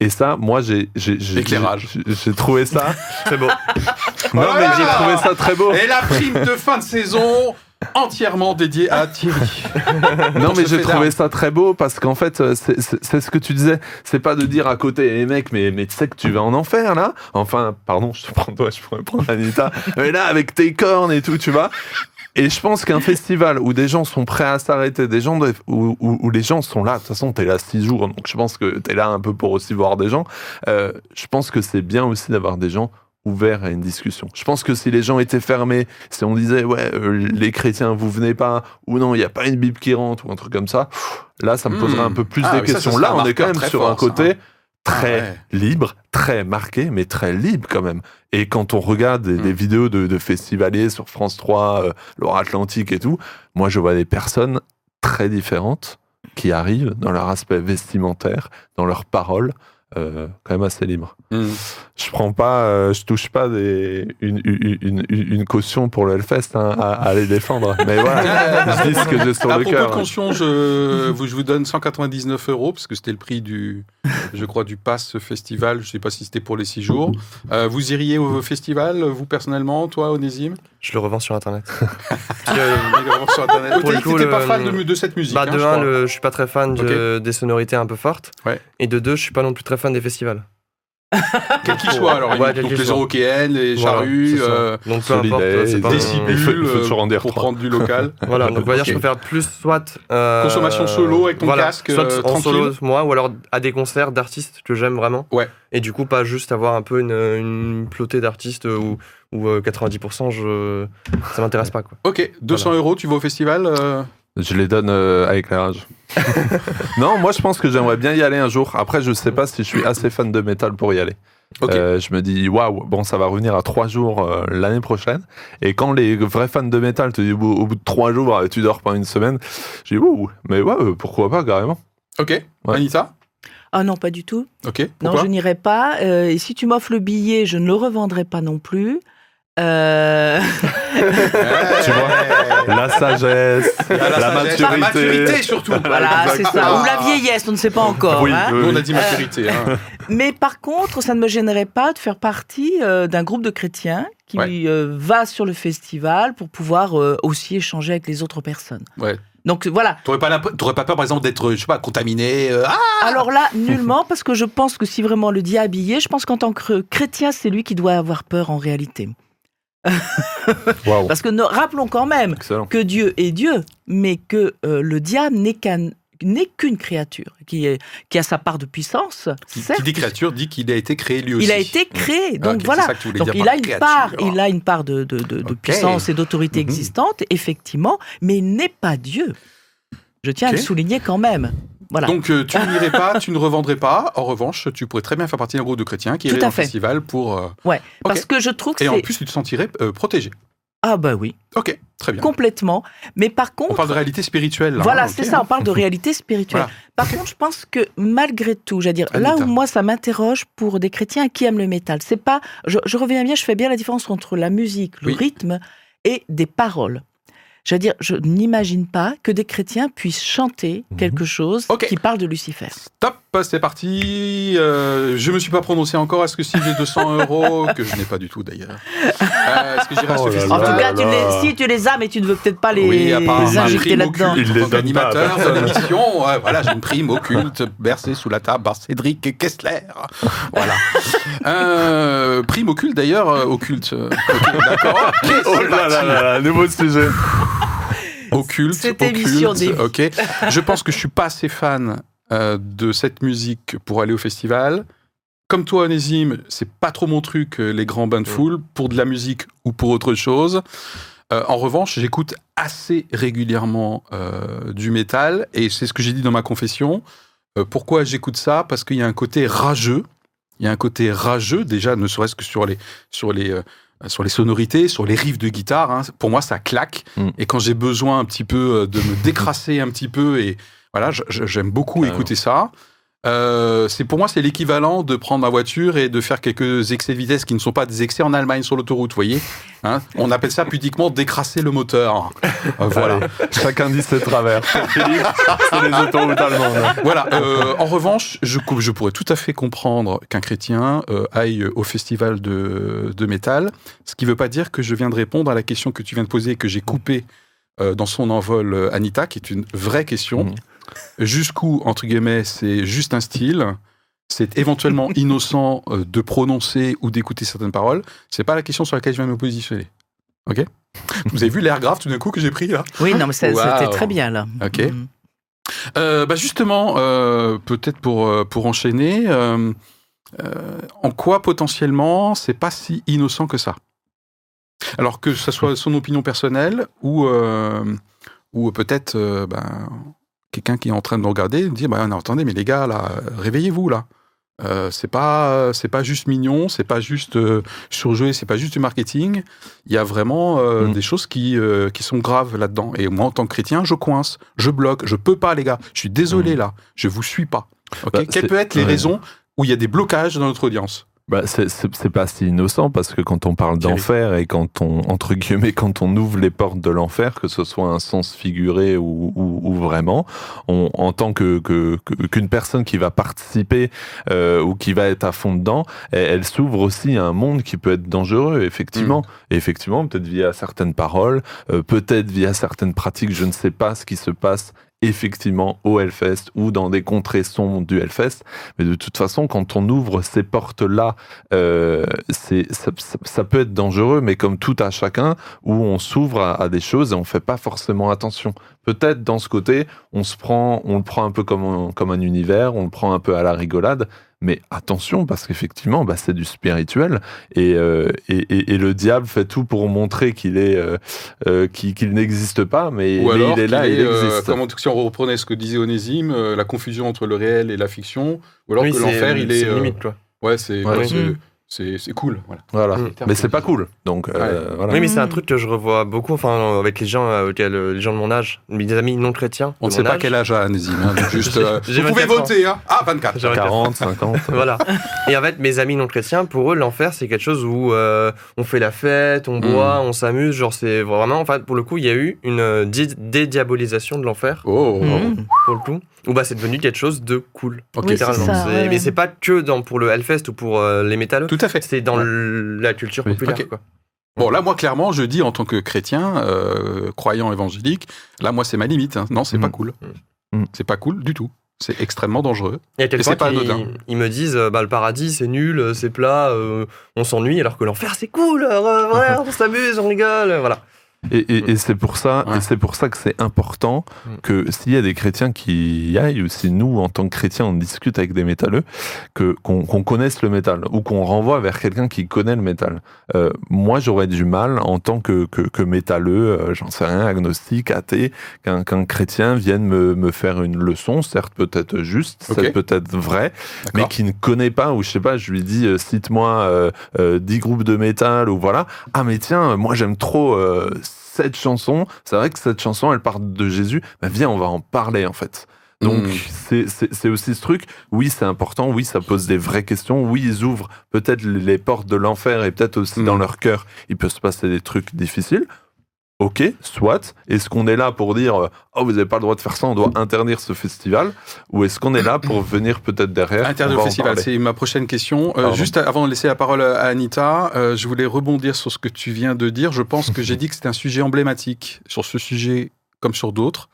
Et ça, moi, j'ai, trouvé ça très beau. non, mais j'ai trouvé ça très beau. Et la prime de fin de saison entièrement dédiée à Thierry. non, mais j'ai trouvé ça très beau parce qu'en fait, c'est, c'est, ce que tu disais. C'est pas de dire à côté, eh mec, mais, mais tu sais que tu vas en enfer là. Enfin, pardon, je te prends toi, je pourrais prendre Anita. mais là, avec tes cornes et tout, tu vois. Et je pense qu'un festival où des gens sont prêts à s'arrêter, des gens de, où, où, où, les gens sont là, de toute façon, t'es là six jours, donc je pense que t'es là un peu pour aussi voir des gens. Euh, je pense que c'est bien aussi d'avoir des gens ouverts à une discussion. Je pense que si les gens étaient fermés, si on disait ouais euh, les chrétiens vous venez pas ou non il y a pas une bible qui rentre ou un truc comme ça, là ça me poserait mmh. un peu plus ah, des questions. Ça, là on est quand même sur fort, un côté. Ça, hein très ah ouais. libre, très marqué, mais très libre quand même. Et quand on regarde des, mmh. des vidéos de, de, festivaliers sur France 3, euh, Atlantique et tout, moi je vois des personnes très différentes qui arrivent dans leur aspect vestimentaire, dans leurs paroles, euh, quand même assez libre. Mmh. Je prends pas, euh, je touche pas des, une, une, une, une, caution pour le Hellfest hein, à, à, les défendre. Mais voilà, je dis ce que j'ai sur à le cœur. de caution, je, je vous donne 199 euros parce que c'était le prix du, je crois, du pass festival. Je sais pas si c'était pour les six jours. Euh, vous iriez au festival, vous personnellement, toi, Onésime? Je le revends sur internet. je le revends sur internet. Pour le coup, pas fan de, de, cette musique. Bah, de hein, un, je, je suis pas très fan de, des sonorités un peu fortes. Ouais. Et de deux, je suis pas non plus très fan des festivals. Quel qu'il soit, alors, ouais, donc les européennes, les charrues, voilà, euh, donc peu importe, c'est pas décibules, il il toujours pour prendre du local. voilà, donc on va dire, okay. je préfère plus soit euh, consommation solo avec ton voilà, casque, soit euh, en tranquille. solo moi, ou alors à des concerts d'artistes que j'aime vraiment. Ouais. Et du coup, pas juste avoir un peu une, une plotée d'artistes où, où 90% je, ça m'intéresse pas quoi. Ok, 200 voilà. euros, tu vas au festival. Euh je les donne euh, à éclairage. non, moi je pense que j'aimerais bien y aller un jour. Après, je sais pas si je suis assez fan de métal pour y aller. Okay. Euh, je me dis waouh, bon, ça va revenir à trois jours euh, l'année prochaine. Et quand les vrais fans de métal te disent au, bout de trois jours, tu dors pas une semaine, je dis ouh, mais ouais, pourquoi pas carrément. Ok, ouais. Anita. Ah non, pas du tout. Ok. non, je n'irai pas. Euh, et si tu m'offres le billet, je ne le revendrai pas non plus. Euh... tu vois, la sagesse, la, maturité. la, maturité. surtout. Voilà, c'est ça. Ou la vieillesse, on ne sait pas encore. Oui, hein. oui, on a dit maturité. Hein. Mais par contre, ça ne me gênerait pas de faire partie euh, d'un groupe de chrétiens qui ouais. euh, va sur le festival pour pouvoir euh, aussi échanger avec les autres personnes. Ouais. Donc voilà. T'aurais pas, pas peur, par exemple, d'être, je sais pas, contaminé euh, ah Alors là, nullement, parce que je pense que si vraiment le y est, je pense qu'en tant que chrétien, c'est lui qui doit avoir peur en réalité. wow. Parce que nous, rappelons quand même Excellent. que Dieu est Dieu, mais que euh, le diable n'est qu'un n'est qu'une créature qui, est, qui a sa part de puissance. Qui, qui dit créature dit qu'il a été créé lui aussi. Il a été créé, donc okay, voilà. Donc il a une créature. part, il a une part de, de, de, de okay. puissance et d'autorité mm -hmm. existante, effectivement, mais il n'est pas Dieu. Je tiens okay. à le souligner quand même. Voilà. Donc euh, tu n'irais pas, tu ne revendrais pas. En revanche, tu pourrais très bien faire partie d'un groupe de chrétiens qui irait au festival pour. Euh... Ouais, parce que je trouve que et en plus tu te sentirais euh, protégé. Ah bah oui. Ok, très bien. Complètement. Mais par contre... On parle de réalité spirituelle. Là, voilà, hein, c'est okay. ça, on parle de réalité spirituelle. voilà. Par contre, je pense que malgré tout, j'allais dire, Anita. là où moi ça m'interroge pour des chrétiens qui aiment le métal, c'est pas... Je, je, reviens bien, je fais bien la différence entre la musique, le oui. rythme et des paroles. Je veux dire, je n'imagine pas que des chrétiens puissent chanter mmh. quelque chose okay. qui parle de Lucifer. Stop, c'est parti. Euh, je me suis pas prononcé encore. Est-ce que si j'ai 200 euros, que je n'ai pas du tout d'ailleurs, euh, est-ce que j'irai oh là En tout cas, tu les, si tu les as, mais tu ne veux peut-être pas les, oui, les injecter là-dedans. Il les animateur de l'émission. Ouais, voilà, j'ai une prime occulte bercée sous la table par Cédric Kessler. Voilà. euh, prime occulte d'ailleurs, euh, occulte. Okay, D'accord. Okay, oh là là là là, nouveau sujet. Occulte, Cette occulte, ok. Je pense que je suis pas assez fan euh, de cette musique pour aller au festival. Comme toi, Onésime, c'est pas trop mon truc, euh, les grands bains de foule, pour de la musique ou pour autre chose. Euh, en revanche, j'écoute assez régulièrement euh, du métal, et c'est ce que j'ai dit dans ma confession. Euh, pourquoi j'écoute ça? Parce qu'il y a un côté rageux. Il y a un côté rageux, déjà, ne serait-ce que sur les, sur les, sur les sonorités, sur les riffs de guitare. hein. Pour moi, ça claque. Mm. Et quand j'ai besoin un petit peu de me décrasser un petit peu, et voilà, j'aime beaucoup écouter ça. Euh, c'est pour moi c'est l'équivalent de prendre ma voiture et de faire quelques excès de vitesse qui ne sont pas des excès en Allemagne sur l'autoroute, vous voyez. Hein On appelle ça pudiquement décrasser le moteur. Euh, voilà. Allez, chacun dit ses travers. C'est les autoroutes allemandes. Voilà. euh, en revanche, je, je pourrais tout à fait comprendre qu'un chrétien aille au festival de, de métal, ce qui ne veut pas dire que je viens de répondre à la question que tu viens de poser et que j'ai coupée dans son envol, Anita, qui est une vraie question. Mhm. Jusqu'où, entre guillemets, c'est juste un style c'est éventuellement innocent euh, de prononcer ou d'écouter certaines paroles. C'est pas la question sur laquelle je viens de me positionner. Ok? Vous avez vu l'air grave tout d'un coup que j'ai pris là? Oui, non, mais ça- c'était très bien là. Ok. Mhm. Euh, bah justement, euh, peut-être pour, pour enchaîner, euh, euh, en quoi potentiellement c'est pas si innocent que ça? Alors que ce soit son opinion personnelle ou, euh, ou peut-être euh, ben, quelqu'un qui est en train de nous regarder de dire bah, non, attendez, mais les gars, là, réveillez-vous là. Euh, c'est pas c'est pas juste mignon, c'est pas juste euh, surjoué, c'est pas juste du marketing. Il y a vraiment euh, Mm. des choses qui euh, qui sont graves là-dedans. Et moi, en tant que chrétien, je coince, je bloque, je peux pas, les gars. Je suis désolé là, je vous suis pas. Bah, Quelles peuvent être les ouais. raisons où il y a des blocages dans notre audience? Bah, c'est- pas si innocent parce que quand on parle d'enfer et quand on entre guillemets quand on ouvre les portes de l'enfer, que ce soit un sens figuré ou, ou- ou vraiment, on, en tant que qu'une personne qui va participer euh, ou qui va être à fond dedans, elle, elle s'ouvre aussi à un monde qui peut être dangereux effectivement. Et effectivement, peut-être via certaines paroles, euh, peut-être via certaines pratiques, je ne sais pas ce qui se passe effectivement au Hellfest ou dans des contrées sombres du Hellfest. Mais de toute façon, quand on ouvre ces portes-là, euh, c'est ça, peut être dangereux, mais comme tout à chacun, où on s'ouvre à, des choses et on fait pas forcément attention. Peut-être dans ce côté, on se prend, on le prend un peu comme un, comme un univers, on le prend un peu à la rigolade, mais attention parce qu'effectivement, bah, c'est du spirituel et, euh, et, et- et le diable fait tout pour montrer qu'il est, euh, euh, qu'il n'existe pas, mais, Ou mais alors il est là, il est, existe. comment, si on reprenait ce que disait Onésime, euh, la confusion entre le réel et la fiction, ou alors Oui, que l'enfer, il est... c'est euh, limite, quoi. ouais, c'est Ouais. C'est- Mm. cool. Voilà. Voilà. Mm. Mais c'est pas cool. Donc euh, voilà. Oui, mais c'est un Mm. truc que je revois beaucoup, enfin, avec les gens, euh, auxquels, euh, les gens de mon âge, mes amis non chrétiens. On ne sait pas âge. quel âge a Onésime. hein, juste, euh, J'ai vous pouvez 24 ans. voter. Hein ah, 24. J'ai 40, 50. Voilà. Et en fait, mes amis non chrétiens, pour eux, l'enfer, c'est quelque chose où euh, on fait la fête, on boit, on s'amuse. Genre, c'est vraiment. Enfin, pour le coup, il y a eu une dé- dédiabolisation de l'enfer, Oh, Mhm. pour le coup, où bah, c'est devenu quelque chose de cool. ok. Oui, ça, ouais. Mais c'est pas que dans, pour le Hellfest ou pour euh, les métalleux. Tout à fait. C'est dans Ouais. la culture populaire. Quoi. Bon, là, moi, clairement, je dis en tant que chrétien, euh, croyant évangélique, là, moi, c'est ma limite. hein. Non, c'est Mm. pas cool. Mm. C'est pas cool du tout. C'est extrêmement dangereux. Il y a Et c'est quelqu'un pas qui anodin. ils me disent euh, bah, le paradis c'est nul, euh, c'est plat, euh, on s'ennuie, alors que l'enfer c'est cool, euh, ouais, on s'amuse, on rigole, voilà. Et, et- et c'est pour ça, Ouais. et c'est pour ça que c'est important Mm. que s'il y a des chrétiens qui y aillent, ou si nous, en tant que chrétiens, on discute avec des métalleux, que qu'on connaisse le métal ou qu'on renvoie vers quelqu'un qui connaît le métal. Euh, moi, j'aurais du mal en tant que que, que métalleux, euh, j'en sais rien, agnostique, athée, qu'un qu'un chrétien vienne me, me faire une leçon, certes peut-être juste, certes peut-être vrai, mais qui ne connaît pas, ou je sais pas, je lui dis, euh, cite-moi 10 groupes de métal, ou voilà. Ah, mais tiens, moi j'aime trop cette chanson. C'est vrai que cette chanson, elle part de Jésus. Ben, viens, on va en parler, en fait. Donc, Mm. c'est- aussi ce truc. Oui, c'est important. Oui, ça pose des vraies questions. Oui, ils ouvrent peut-être les portes de l'enfer et peut-être aussi Mm. dans leur cœur, il peut se passer des trucs difficiles. Ok, soit. Est-ce qu'on est là pour dire euh, oh vous n'avez pas le droit de faire ça, on doit interdire ce festival, ou est-ce qu'on est là pour venir peut-être derrière va en festival, c'est ma prochaine question. Euh, juste avant de laisser la parole à Anita, euh, je voulais rebondir sur ce que tu viens de dire. Je pense que j'ai dit que c'était un sujet emblématique. Sur ce sujet, comme sur d'autres,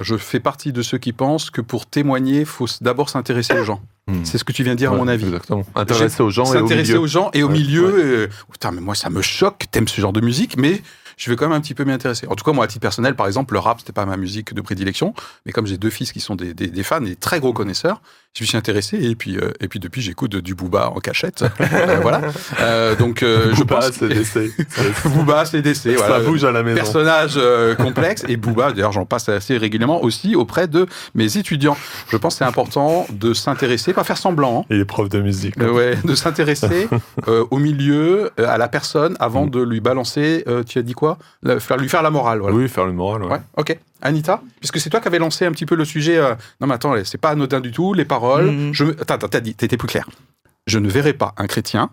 je fais partie de ceux qui pensent que pour témoigner, il faut d'abord s'intéresser aux gens. Hmm. C'est ce que tu viens de dire, à mon avis. Exactement. Intéresser aux gens et au S'intéresser milieu. aux gens et au Ouais, milieu. euh, putain, mais moi, ça me choque. T'aimes ce genre de musique, mais je vais quand même un petit peu m'y intéresser. En tout cas, moi, à titre personnel, par exemple, le rap, c'était pas ma musique de prédilection, mais comme j'ai deux fils qui sont des, des, des fans et très gros connaisseurs, je me suis intéressé et puis euh, et puis depuis j'écoute du Booba en cachette euh, voilà euh, donc euh, je Booba, pense c'est décès. Booba c'est décès voilà Ça bouge à la maison. personnage complexe et Booba d'ailleurs j'en passe assez régulièrement aussi auprès de mes étudiants je pense que c'est important de s'intéresser pas faire semblant hein, Il est prof de musique. ouais, de s'intéresser au milieu, à la personne, avant Mm. de lui balancer, tu as dit quoi? Faire, Lui faire la morale. Voilà. Oui, faire le moral. ouais. Ouais, ok. Anita, puisque c'est toi qui avais lancé un petit peu le sujet. euh, non, mais attends, c'est pas anodin du tout, les paroles. Mhm. Je. Attends, attends, t'as dit, t'étais plus clair. Je ne verrai pas un chrétien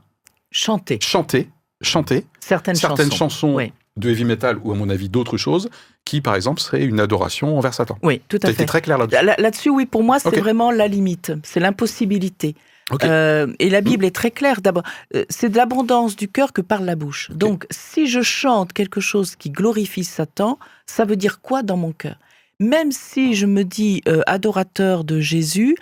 Chanter chanter, chanter certaines, certaines chansons. chansons Oui. de heavy metal ou, à mon avis, d'autres choses qui, par exemple, seraient une adoration envers Satan. Oui, tout à fait. très clair là-dessus. Là- Là-dessus, oui, pour moi, c'est vraiment la limite. C'est l'impossibilité. Euh, et la Bible est très claire. D'abord, euh, c'est de l'abondance du cœur que parle la bouche. Donc, si je chante quelque chose qui glorifie Satan, ça veut dire quoi dans mon cœur? Même si je me dis euh, adorateur de Jésus,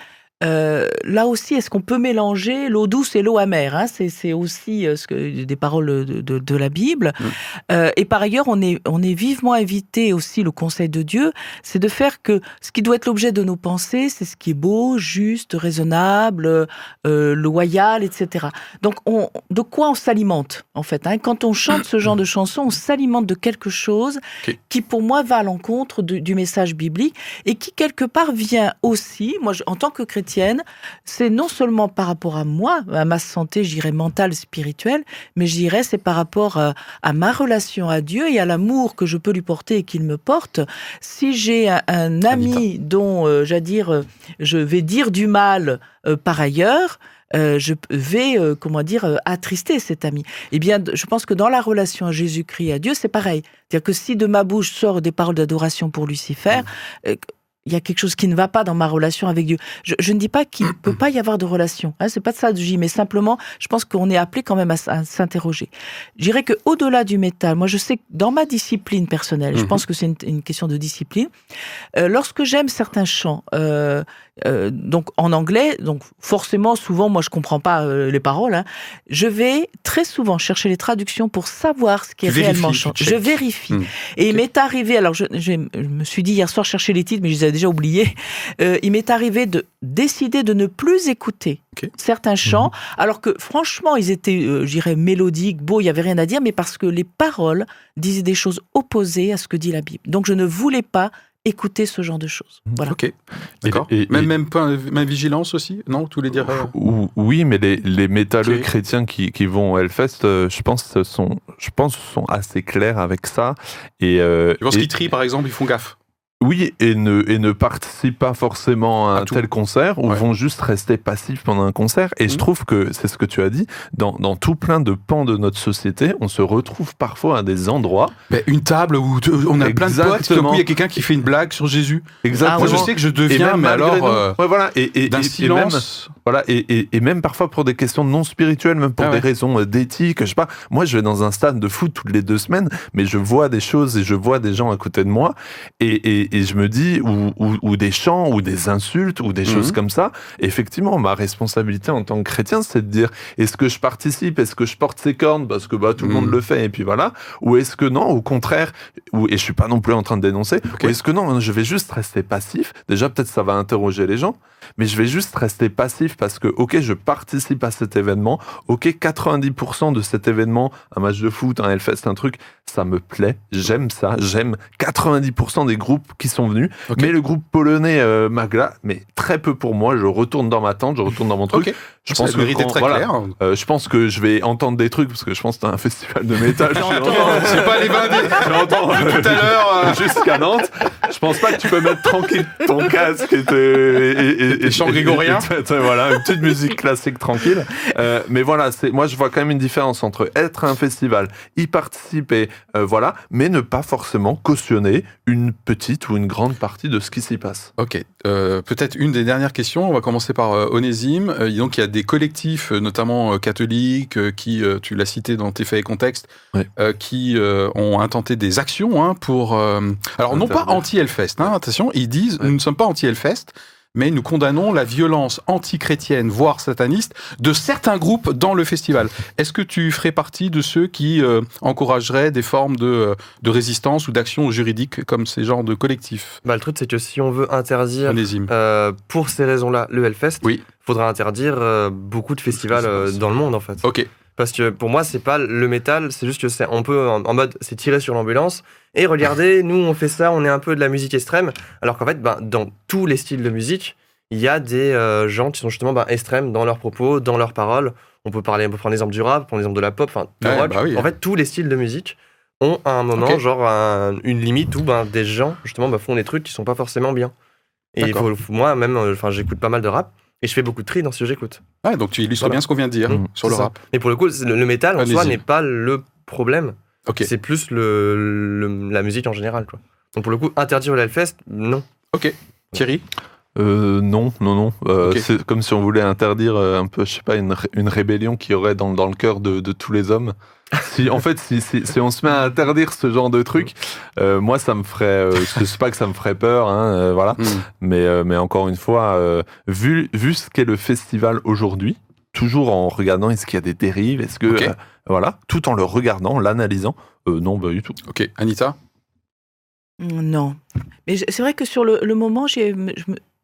euh, là aussi, est-ce qu'on peut mélanger l'eau douce et l'eau amère hein? C'est aussi euh, ce que, des paroles de, de- de la Bible. Mm. Euh, et par ailleurs, on est, on est vivement invité aussi, le conseil de Dieu, c'est de faire que ce qui doit être l'objet de nos pensées, c'est ce qui est beau, juste, raisonnable, loyal, etc. Donc, on, de quoi on s'alimente, en fait hein? Quand on chante ce genre de chansons, on s'alimente de quelque chose qui, pour moi, va à l'encontre du, message biblique et qui, quelque part, vient aussi, moi, je- en tant que chrétienne, c'est non seulement par rapport à moi, à ma santé, je dirais, mentale, spirituelle, mais je dirais, c'est par rapport à, à ma relation à Dieu et à l'amour que je peux lui porter et qu'il me porte. Si j'ai un, un ami dont, euh, j'allais dire, euh, je vais dire du mal euh, par ailleurs, euh, je vais, euh, comment dire, euh, attrister cet ami. Eh bien, je pense que dans la relation à Jésus-Christ à Dieu, c'est pareil. C'est-à-dire que si de ma bouche sortent des paroles d'adoration pour Lucifer, euh, il y a quelque chose qui ne va pas dans ma relation avec Dieu. Je, je ne dis pas qu'il ne peut pas y avoir de relation. Hein, c'est pas de ça que je dis, mais simplement, je pense qu'on est appelé quand même à, s'interroger. Je dirais que au-delà du métal, moi, je sais que dans ma discipline personnelle, je Mhm. pense que c'est une, une question de discipline. euh, lorsque j'aime certains chants, euh, euh, donc en anglais, donc forcément, souvent, moi, je comprends pas les paroles. hein, je vais très souvent chercher les traductions pour savoir ce qui est réellement chanté. Je vérifie. Mhm. Et il m'est arrivé, alors je, je- je me suis dit hier soir chercher les titres, mais je les déjà oubliés. Euh, il m'est arrivé de décider de ne plus écouter certains chants, alors que franchement, ils étaient, euh, je dirais, mélodiques, beaux, il y avait rien à dire, mais parce que les paroles disaient des choses opposées à ce que dit la Bible. Donc je ne voulais pas écouter ce genre de choses. Voilà. Ok, d'accord. Et- et- Même, et- même, point- même vigilance aussi Non, tous les dire. Ou- Oui, mais les, les métalleux chrétiens qui, qui vont au Hellfest, euh, je pense, sont, je pense, sont assez clairs avec ça. Et, euh, Tu penses et- qu'ils trient, par exemple, ils font gaffe? Oui, et ne, et ne participent pas forcément à À un tout. tel concert ou Ouais. vont juste rester passifs pendant un concert. Et je Mhm. trouve que c'est ce que tu as dit, dans, dans tout plein de pans de notre société, on se retrouve parfois à des endroits. Ben, Une table où t- on a plein de potes, tout coup, il y a quelqu'un qui fait une blague sur Jésus. Exactement. Moi, je sais que je deviens, même mais alors, euh, Ouais, voilà. Et, et, d'un et- même- silence. Voilà, et, et, et même parfois pour des questions non spirituelles, même pour Ah des raisons euh, d'éthique, je sais pas. Moi, je vais dans un stade de foot toutes les deux semaines, mais je vois des choses et je vois des gens à côté de moi, et, et, et je me dis, ou, ou, ou des chants, ou des insultes, ou des choses Mhm. comme ça. Effectivement, ma responsabilité en tant que chrétien, c'est de dire, est-ce que je participe, est-ce que je porte ces cornes parce que bah tout le Mhm. monde le fait, et puis voilà, ou est-ce que non, au contraire, ou, et je suis pas non plus en train de dénoncer, ou est-ce que non, je vais juste rester passif. Déjà, peut-être ça va interroger les gens, mais je vais juste rester passif parce que, ok, je participe à cet événement, ok, 90% de cet événement, un match de foot, un Hellfest, un truc, ça me plaît, j'aime ça, j'aime 90% des groupes qui sont venus, mais le groupe polonais euh, Magla, mais très peu pour moi, je retourne dans ma tente, je retourne dans mon truc. Ok, Je ça pense que méritait quand- très voilà, clair. euh, je pense que je vais entendre des trucs parce que je pense que c'est un festival de métal. C'est pas les tout à l'heure. euh, jusqu'à Nantes. Je pense pas que tu peux mettre tranquille ton casque et, et, Et chant grégorien. voilà, une petite musique classique tranquille. Euh, mais voilà, c'est moi je vois quand même une différence entre être à un festival, y participer, euh, voilà, mais ne pas forcément cautionner une petite ou une grande partie de ce qui s'y passe. Ok, euh, peut-être une des dernières questions. On va commencer par Onésime. Donc, il y a des collectifs, notamment catholiques, qui, tu l'as cité dans tes faits et contextes, qui ont intenté des actions hein, pour. alors, non pas anti-Hellfest, hein, attention, ils disent Ouais. nous ne sommes pas anti-Hellfest. Mais nous condamnons la violence antichrétienne, voire sataniste, de certains groupes dans le festival. Est-ce que tu ferais partie de ceux qui euh, encourageraient des formes de, euh, de résistance ou d'action juridique comme ces genres de collectifs? Bah, Le truc, c'est que si on veut interdire, euh, pour ces raisons-là, le Hellfest, il oui. faudra interdire beaucoup de festivals dans le monde, en fait. Ok. Parce que pour moi, c'est pas le métal, c'est juste que c'est un peu en, mode, c'est tiré sur l'ambulance. Et regardez, nous, on fait ça, on est un peu de la musique extrême. Alors qu'en fait, ben, dans tous les styles de musique, il y a des euh, gens qui sont justement ben, extrêmes dans leurs propos, dans leurs paroles. On peut parler, on peut prendre l'exemple du rap, prendre l'exemple de la pop, enfin, rock. Bah en fait, tous les styles de musique ont à un moment, genre, une limite où ben, des gens, justement, ben, font des trucs qui sont pas forcément bien. Et faut, moi, même, euh, enfin, j'écoute pas mal de rap. Et je fais beaucoup de tri dans ce que j'écoute. Ouais, donc tu illustres bien ce qu'on vient de dire mmh, sur le rap. Mais pour le coup, le, métal en soi n'est pas le problème. C'est plus le, la musique en général. Quoi. Donc pour le coup, interdire le Hellfest, non. Ok. Thierry? Euh, non, non, non. Euh, c'est comme si on voulait interdire euh, un peu, je sais pas, une, une rébellion qui aurait dans, dans le cœur de, de, tous les hommes. Si, en fait, si, si, si, on se met à interdire ce genre de truc, euh, moi, ça me ferait. Euh, je sais pas que ça me ferait peur, hein, euh, voilà. Hmm. Mais, mais encore une fois, vu, vu ce qu'est le festival aujourd'hui, toujours en regardant est-ce qu'il y a des dérives, est-ce que voilà, tout en le regardant, l'analysant, non, pas du tout. Ok, Anita? Non, mais c'est vrai que sur le, le moment, j'ai,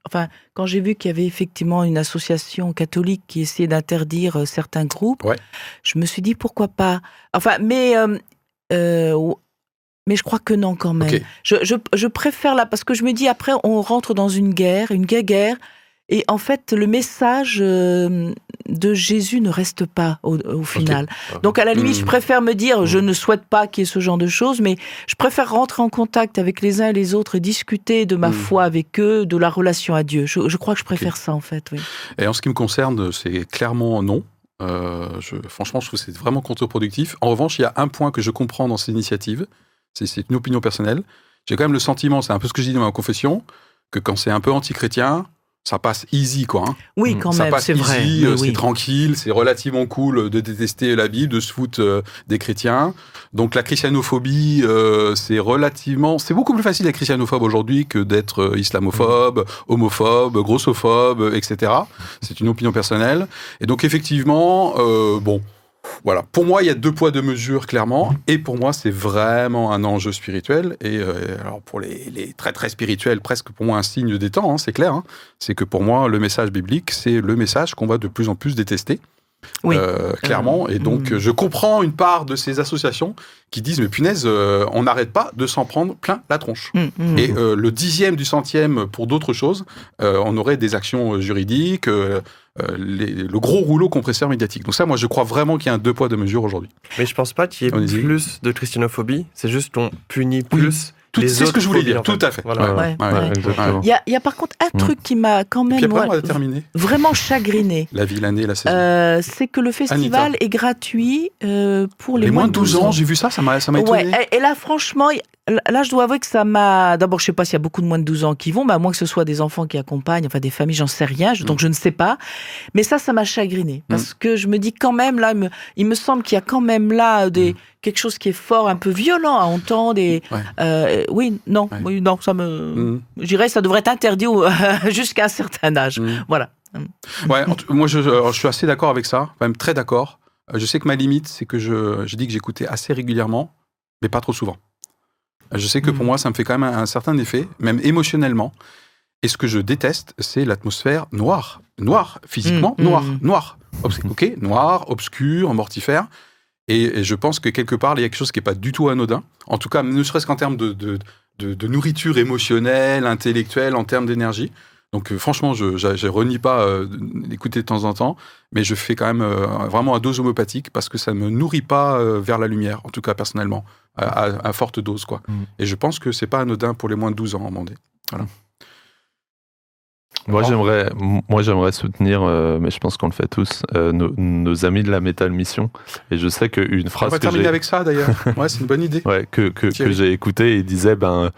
enfin, quand j'ai vu qu'il y avait effectivement une association catholique qui essayait d'interdire euh, certains groupes, je me suis dit pourquoi pas? Enfin, mais euh, euh, mais je crois que non quand même. Je, je, je, préfère là parce que je me dis après on rentre dans une guerre, une guerre et en fait, le message euh, de Jésus ne reste pas au, final. Donc, à la limite, je hmm. préfère me dire, je hmm. ne souhaite pas qu'il y ait ce genre de choses, mais je préfère rentrer en contact avec les uns et les autres et discuter de ma hmm. foi avec eux, de la relation à Dieu. Je, crois que je préfère ça, en fait. Oui. Et en ce qui me concerne, c'est clairement non. Euh, je, franchement, je trouve que c'est vraiment contre-productif. En revanche, il y a un point que je comprends dans ces initiatives, c'est une opinion personnelle. J'ai quand même le sentiment, c'est un peu ce que je dis dans ma confession, que quand c'est un peu anti-chrétien, ça passe easy, quoi. Hein. Oui, mm. quand même, c'est vrai. Euh, c'est tranquille, c'est relativement cool de détester la Bible, de se foutre euh, des chrétiens. Donc la christianophobie, euh, c'est relativement, c'est beaucoup plus facile d'être christianophobe aujourd'hui que d'être islamophobe, homophobe, grossophobe, etc. C'est une opinion personnelle. Et donc effectivement, bon, voilà. Pour moi, il y a deux poids, deux mesures, clairement. Et pour moi, c'est vraiment un enjeu spirituel. Et euh, alors, pour les, très, très spirituels, presque pour moi un signe des temps, hein, c'est clair. Hein. C'est que pour moi, le message biblique, c'est le message qu'on va de plus en plus détester. Oui. Euh, clairement. Et donc, mm. je comprends une part de ces associations qui disent Mais punaise, euh, on n'arrête pas de s'en prendre plein la tronche. Mm, mm. Et le dixième du centième pour d'autres choses, on aurait des actions juridiques, euh, le gros rouleau compresseur médiatique. Donc ça, moi, je crois vraiment qu'il y a un deux poids, deux mesures aujourd'hui. Mais je pense pas qu'il y ait plus de christianophobie. C'est juste qu'on punit plus c'est ce que je voulais dire, tout à fait. Il, y a, par contre un mm. truc qui m'a quand même vraiment chagriné. La l'année, la saison. Euh, c'est que le festival est gratuit euh, pour les, moins de 12 ans. J'ai vu ça, ça m'a étonné. et, là, franchement, là, je dois avouer que ça m'a. D'abord, je sais pas s'il y a beaucoup de moins de 12 ans qui vont, mais à moins que ce soit des enfants qui accompagnent, enfin des familles, j'en sais rien, donc mm. je ne sais pas. Mais ça, ça m'a chagriné parce mm. que je me dis quand même là, il me, semble qu'il y a quand même là des quelque chose qui est fort, un peu violent à entendre. Et euh, oui, non, oui, non, ça me, mm. je dirais, ça devrait être interdit jusqu'à un certain âge. Mm. Voilà. Ouais, moi je, je, suis assez d'accord avec ça, même très d'accord. Euh, je sais que ma limite, c'est que je, je dis que j'écoutais assez régulièrement, mais pas trop souvent. Je sais que pour mm. moi, ça me fait quand même un, certain effet, même émotionnellement. Et ce que je déteste, c'est l'atmosphère noire. Noire, physiquement, noire, noire. Ok, noir, obscur, mortifère. Et, je pense que quelque part, il y a quelque chose qui n'est pas du tout anodin. En tout cas, ne serait-ce qu'en termes de, de, nourriture émotionnelle, intellectuelle, en termes d'énergie. Donc euh, franchement, je ne renie pas euh, d'écouter de temps en temps, mais je fais quand même euh, vraiment à dose homopathique parce que ça ne me nourrit pas vers la lumière, en tout cas personnellement, à, forte dose. quoi. Mm. Et je pense que c'est pas anodin pour les moins de 12 ans en Vendée. Voilà. Moi j'aimerais, moi j'aimerais soutenir, euh, mais je pense qu'on le fait tous, euh, nos, amis de la Metal Mission. Et je sais qu'une phrase. On va terminer avec ça d'ailleurs. ouais, c'est une bonne idée. Ouais, que, que, que j'ai écouté, il disait ben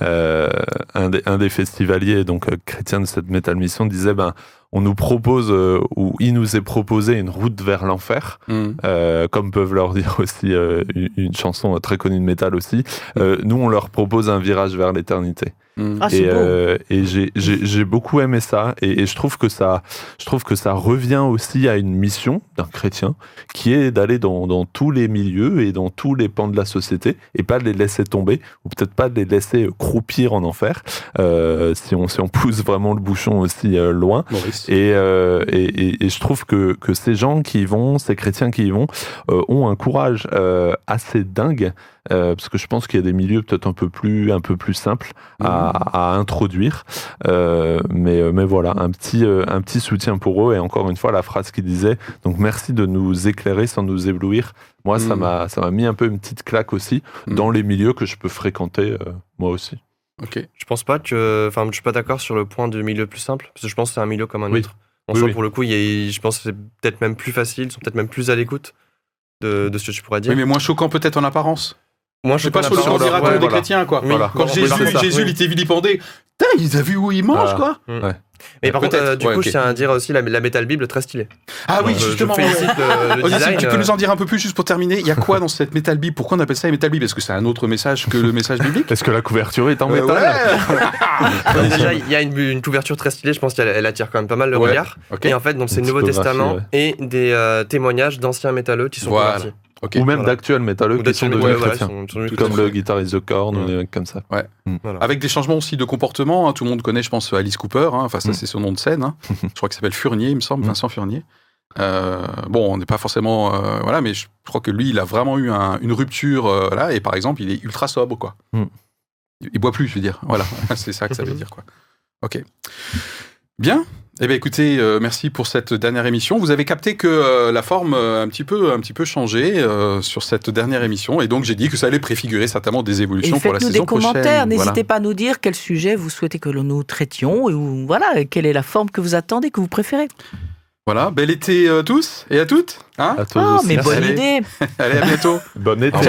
un, des, un des festivaliers, donc chrétien de cette Metal Mission, disait ben on nous propose euh, ou il nous est proposé une route vers l'enfer, mm. euh, comme peuvent leur dire aussi euh, une, chanson très connue de métal aussi. Mm. nous, on leur propose un virage vers l'éternité. Ah, et, euh, et j'ai beaucoup aimé ça. Et, je trouve que ça, je trouve que ça revient aussi à une mission d'un chrétien, qui est d'aller dans, dans, tous les milieux et dans tous les pans de la société, et pas de les laisser tomber, ou peut-être pas de les laisser croupir en enfer, euh, si on si on pousse vraiment le bouchon aussi euh, loin. Et, euh, et, et, je trouve que que ces gens qui y vont, ces chrétiens qui y vont, euh, ont un courage assez dingue euh, parce que je pense qu'il y a des milieux peut-être un peu plus un peu plus simples à, mmh. introduire. Euh, mais euh, mais voilà, un petit un petit soutien pour eux et encore une fois la phrase qui disait donc merci de nous éclairer sans nous éblouir. Moi, ça mmh. m'a ça m'a mis un peu une petite claque aussi mmh. dans les milieux que je peux fréquenter moi aussi. Ok. Je pense pas que, enfin, je suis pas d'accord sur le point du milieu plus simple, parce que je pense que c'est un milieu comme un autre. En oui, pour le coup, je pense que c'est peut-être même plus facile, ils sont peut-être même plus à l'écoute de, de, ce que tu pourrais dire. Oui, mais moins choquant peut-être en apparence. Moi, je suis pas sur le miracle des chrétiens, quoi. Quand Jésus, Jésus, il était vilipendé. Putain, ils a vu où il mange, quoi. Ouais. Mais par contre, euh, du coup, je tiens à dire aussi la, la Metal Bible très stylée. Ah oui, justement. Je le, design, tu peux nous en dire un peu plus juste pour terminer. Il y a quoi dans cette Metal Bible? Pourquoi on appelle ça Metal Bible? Est-ce que c'est un autre message que le message biblique? Est-ce que la couverture est en euh, métal? Déjà, il y a une, couverture très stylée. Je pense qu'elle attire quand même pas mal le regard. Et en fait, donc c'est le Nouveau Testament et des euh, témoignages d'anciens métalleux qui sont convertis ou même d'actuels métalleux qui sont devenus chrétiens. comme le guitariste The Korn ou des comme ça. Ouais. Mm. Avec des changements aussi de comportement. Hein. Tout le monde connaît, je pense, Alice Cooper. Hein. Enfin, ça, mm. c'est son nom de scène. Hein. je crois qu'il s'appelle Furnier, il me semble, mm. Vincent Furnier. Euh, bon, on n'est pas forcément. Euh, voilà, mais je crois que lui, il a vraiment eu une rupture. Euh, là, et par exemple, il est ultra sobre, quoi. Il, boit plus, je veux dire. Voilà, c'est ça que ça veut dire, quoi. Ok. Bien. Eh bien, écoutez, euh, merci pour cette dernière émission. Vous avez capté que euh, la forme euh, un petit peu, un petit peu changé sur cette dernière émission, et donc j'ai dit que ça allait préfigurer certainement des évolutions pour la saison prochaine. Faites-nous des commentaires. N'hésitez pas à nous dire quel sujet vous souhaitez que nous traitions, ou voilà, quelle est la forme que vous attendez, que vous préférez. Voilà, bel été à tous et à toutes. Hein à tous oh, mais bonne idée. Allez, à bientôt. bonne été.